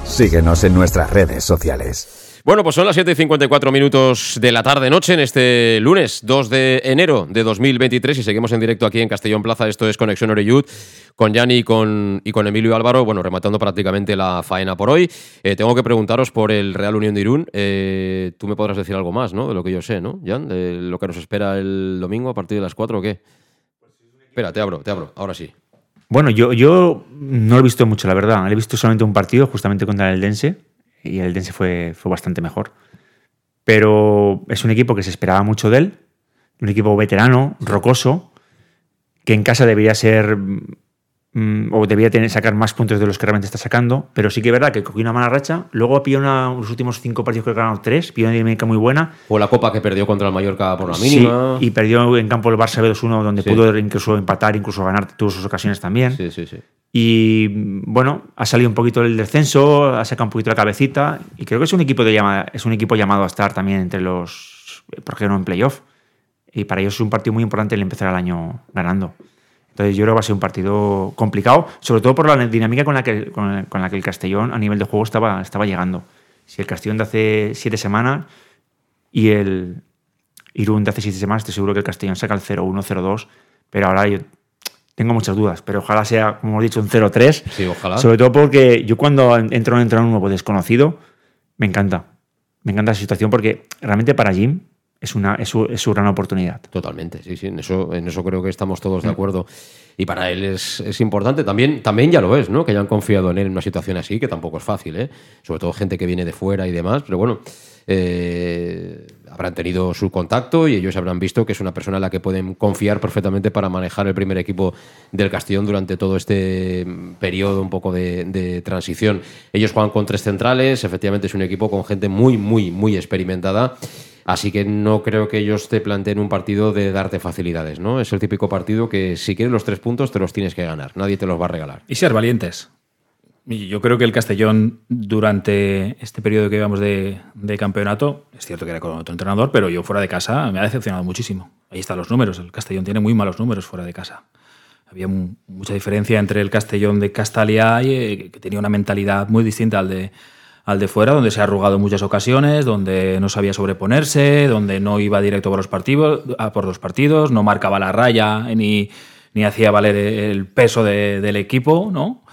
Síguenos en nuestras redes sociales. Bueno, pues son las 7 y 54 minutos de la tarde-noche en este lunes 2 de enero de 2023 y seguimos en directo aquí en Castellón Plaza. Esto es Conexión Oreyud con Yanni y con, y con Emilio Álvaro. Bueno, rematando prácticamente la faena por hoy. Eh, tengo que preguntaros por el Real Unión de Irún. Eh, tú me podrás decir algo más, ¿no? De lo que yo sé, ¿no, Jan? De lo que nos espera el domingo a partir de las 4 o qué. Espera, te abro, te abro. Ahora sí. Bueno, yo, yo no lo he visto mucho, la verdad. He visto solamente un partido, justamente contra el Dense, y el Dense fue, fue bastante mejor. Pero es un equipo que se esperaba mucho de él, un equipo veterano, rocoso, que en casa debería ser mm, o debía tener, sacar más puntos de los que realmente está sacando, pero sí que es verdad que cogió una mala racha, luego pilló una, los últimos cinco partidos que ganaron tres, pilló una dinámica muy buena. Fue la copa que perdió contra el Mallorca por la mínima. Sí, y perdió en campo el Barça B2-1, donde Sí. pudo incluso empatar, incluso ganar, tuvo sus ocasiones también. Sí, sí, sí. Y bueno, ha salido un poquito del descenso, ha sacado un poquito la cabecita y creo que es un equipo, de llama- es un equipo llamado a estar también entre los, ¿por qué no en playoff? Y para ellos es un partido muy importante el empezar el año ganando. Entonces yo creo que va a ser un partido complicado, sobre todo por la dinámica con la que, con la, con la que el Castellón a nivel de juego estaba, estaba llegando. Si el Castellón de hace siete semanas y el Irún de hace siete semanas, estoy seguro que el Castellón saca el 0-1, 0-2, pero ahora yo tengo muchas dudas, pero ojalá sea, como hemos dicho, un 0-3. Sí, ojalá. Sobre todo porque yo cuando entro en un nuevo desconocido, me encanta. Me encanta esa situación porque realmente para Jim es, una, es, su, es su gran oportunidad. Totalmente, sí, sí, en eso, en eso creo que estamos todos de acuerdo. Y para él es, es importante, también, también ya lo es, ¿no? Que hayan confiado en él en una situación así, que tampoco es fácil, ¿eh? Sobre todo gente que viene de fuera y demás, pero bueno, eh, habrán tenido su contacto y ellos habrán visto que es una persona en la que pueden confiar perfectamente para manejar el primer equipo del Castellón durante todo este periodo un poco de, de transición. Ellos juegan con tres centrales, efectivamente es un equipo con gente muy, muy, muy experimentada. Así que no creo que ellos te planteen un partido de darte facilidades, ¿no? Es el típico partido que si quieres los tres puntos te los tienes que ganar, nadie te los va a regalar. Y ser valientes. Yo creo que el Castellón, durante este periodo que llevamos de, de campeonato, es cierto que era con otro entrenador, pero yo fuera de casa me ha decepcionado muchísimo. Ahí están los números. El Castellón tiene muy malos números fuera de casa. Había mu- mucha diferencia entre el Castellón de Castalia eh, que tenía una mentalidad muy distinta al de, al de fuera, donde se ha arrugado en muchas ocasiones, donde no sabía sobreponerse, donde no iba directo por los partidos, por los partidos no marcaba la raya ni, ni hacía valer el peso de- del equipo, ¿no?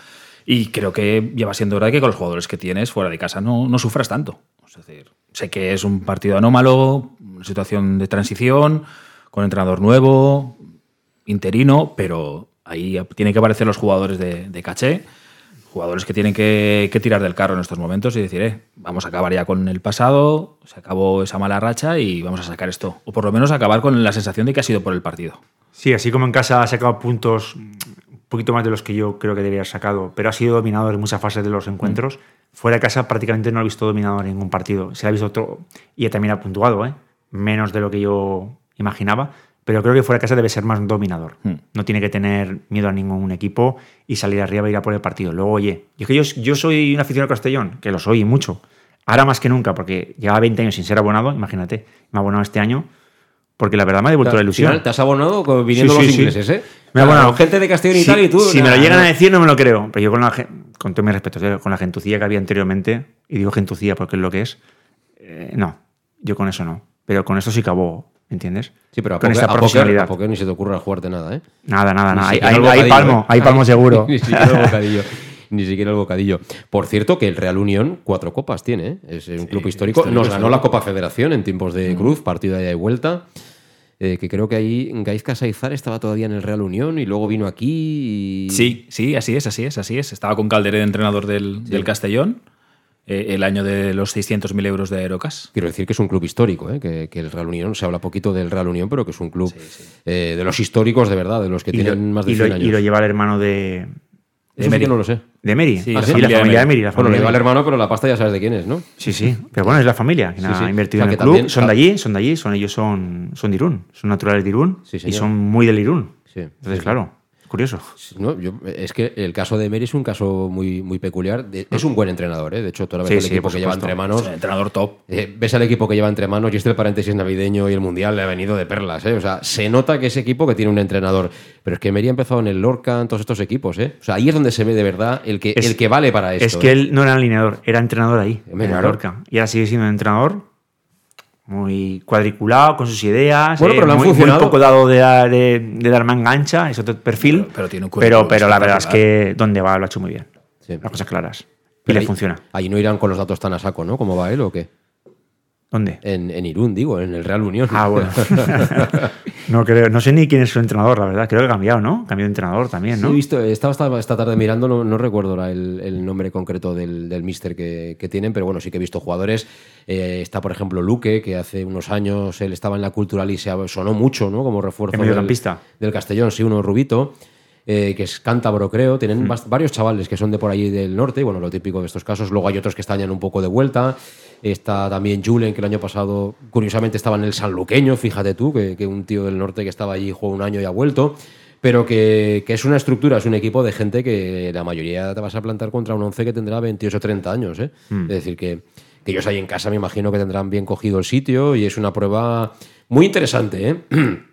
Y creo que ya va siendo hora de que con los jugadores que tienes fuera de casa no, no sufras tanto. Sé que es un partido anómalo, una situación de transición, con entrenador nuevo, interino, pero ahí tienen que aparecer los jugadores de, de caché, jugadores que tienen que, que tirar del carro en estos momentos y decir, eh, vamos a acabar ya con el pasado, se acabó esa mala racha y vamos a sacar esto. O por lo menos acabar con la sensación de que ha sido por el partido. Sí, así como en casa ha sacado puntos mm, un poquito más de los que yo creo que debería haber sacado, pero ha sido dominador en muchas fases de los encuentros. Fuera de casa prácticamente no lo he visto dominador en ningún partido. Se le ha visto otro y también ha puntuado, ¿eh? menos de lo que yo imaginaba, pero creo que fuera de casa debe ser más dominador. No tiene que tener miedo a ningún equipo y salir arriba y ir a por el partido. Luego, oye, yo, que yo, yo soy un aficionado a Castellón, que lo soy y mucho. Ahora más que nunca, porque llevaba 20 años sin ser abonado, imagínate, me ha abonado este año, porque la verdad me ha devuelto la ilusión. te has abonado con- viniendo Sí, sí, los sí. ingleses, ¿eh? Me ha abonado. Claro, gente de Castellón y tal y tú... Si me lo nada, llegan a decir, no me lo creo. Pero yo con la con todo mi respeto, con la gentucía que había anteriormente, y digo gentucía porque es lo que es, eh, no, yo con eso no. Pero con esto sí que abogo, ¿entiendes? Sí, pero a con poker, esta a poker- profesionalidad. a poker ni se te ocurra jugarte nada, ¿eh? Nada, nada, nada. Ahí, ahí- bocadillo, palmo, ¿eh? ahí palmo seguro. Ni siquiera el bocadillo. Ni siquiera el bocadillo. Por cierto, que el Real Unión cuatro copas tiene, ¿eh? Es un club histórico. histórico, Nos ganó la Copa Federación en tiempos de Cruz, partido de ida y vuelta. eh, que creo que ahí Gaizka Saizar estaba todavía en el Real Unión y luego vino aquí y... Sí, sí, así es, así es, así es. Estaba con Calderé de entrenador del, del Castellón, eh, el año de los 600.000 euros de Aerocas. Quiero decir que es un club histórico, ¿eh? que, que el Real Unión, se habla poquito del Real Unión, pero que es un club eh, de los históricos de verdad, de los que y, lo, tienen más de y lo- 100 años. y lo lleva el hermano de, Eso sí que no lo sé. De Emery. Sí, Ah, la sí, familia la de familia de Bueno, le al de- hermano, pero la pasta ya sabes de quién es, ¿no? Sí, sí. Pero bueno, es la familia que Sí, ha invertido O sea, en el club. también- son de allí, son de allí, son ellos son, son de Irún. Son naturales de Irún. Sí, y son muy del Irún. Sí. Entonces, claro, curioso. No, yo- es que el caso de Emery es un caso muy, muy peculiar. De- es un buen entrenador, ¿eh? De hecho, tú ahora ves Sí, el sí, equipo que lleva entre manos. Es un entrenador top. Eh, ves al equipo que lleva entre manos y este paréntesis navideño y el mundial le ha venido de perlas, ¿eh? O sea, se nota que ese equipo que tiene un entrenador. Pero es que Emery ha empezado en el Lorca, en todos estos equipos, ¿eh? O sea, ahí es donde se ve de verdad el que, Es- el que vale para esto. Es que ¿eh? él no era alineador, era entrenador ahí, en Claro. Mallorca. Y ahora sigue siendo entrenador muy cuadriculado, con sus ideas. Bueno, eh, pero han muy, muy poco dado de, dar- de, de dar manga ancha, es otro perfil. Pero- pero tiene un pero, pero la verdad es que donde va lo ha hecho muy bien. Sí. Las cosas claras. Y Pero le ahí- funciona. Ahí no irán con los datos tan a saco, ¿no? ¿Cómo va él o qué? ¿Dónde? En, en Irún, digo, en el Real Unión. Ah, bueno. no, creo, no sé ni quién es su entrenador, la verdad. Creo que ha cambiado, ¿no? Cambió de entrenador también, Sí, ¿no? he visto, estaba esta, esta tarde mirando, no, no recuerdo el, el nombre concreto del, del míster que, que tienen, pero bueno, sí que he visto jugadores. Eh, está, por ejemplo, Luque, que hace unos años él estaba en la cultural y se sonó mucho, ¿no? Como refuerzo El del, del Castellón, sí, uno rubito. Eh, que es cántabro, creo. Tienen Mm. varios chavales que son de por allí del norte, bueno, lo típico de estos casos. Luego hay otros que están ya un poco de vuelta. Está también Julen, que el año pasado, curiosamente, estaba en el Sanluqueño, fíjate tú, que, que un tío del norte que estaba allí jugó un año y ha vuelto. Pero que, que es una estructura, es un equipo de gente que la mayoría te vas a plantar contra un 11 que tendrá 28 o 30 años. ¿eh? Mm. Es decir, que, que ellos ahí en casa me imagino que tendrán bien cogido el sitio y es una prueba muy interesante. ¿eh?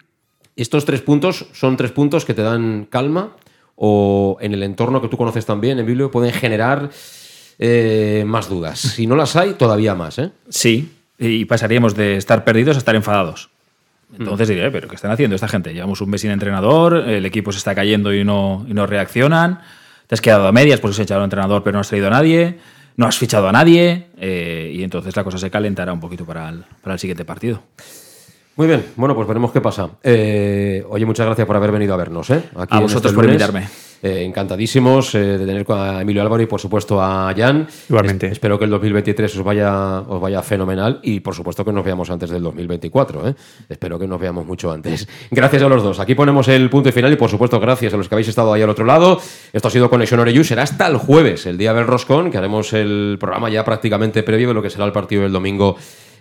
Estos tres puntos son tres puntos que te dan calma o en el entorno que tú conoces también, Emilio, pueden generar eh, más dudas. Si no las hay, todavía más. ¿eh? Sí, y pasaríamos de estar perdidos a estar enfadados. Entonces diré, pero ¿qué están haciendo esta gente? Llevamos un mes sin entrenador, el equipo se está cayendo y no, y no reaccionan, te has quedado a medias porque has echado al entrenador pero no has traído a nadie, no has fichado a nadie, eh, y entonces la cosa se calentará un poquito para el, para el siguiente partido. Muy bien, bueno, pues veremos qué pasa. Eh, oye, muchas gracias por haber venido a vernos. ¿eh? Aquí A vosotros este por invitarme. Eh, encantadísimos eh, de tener a Emilio Álvaro y por supuesto a Jan. Igualmente. Es- espero que el 2023 os vaya, os vaya fenomenal y por supuesto que nos veamos antes del 2024. ¿eh? Espero que nos veamos mucho antes. Gracias a los dos. Aquí ponemos el punto y final y por supuesto gracias a los que habéis estado ahí al otro lado. Esto ha sido Conexión Oreyú. Será hasta el jueves, el día del Roscón, que haremos el programa ya prácticamente previo de lo que será el partido del domingo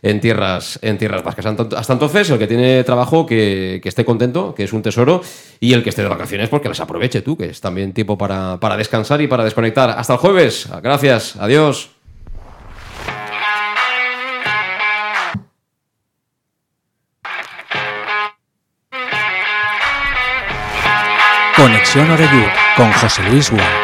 en tierras, en tierras vascas. Hasta entonces, el que tiene trabajo, que, esté contento, que es un tesoro, y el que esté de vacaciones, porque las aproveche tú, que es también tiempo para, para descansar y para desconectar. Hasta el jueves. Gracias. Adiós. Conexión Oreyud con José Luis Gual.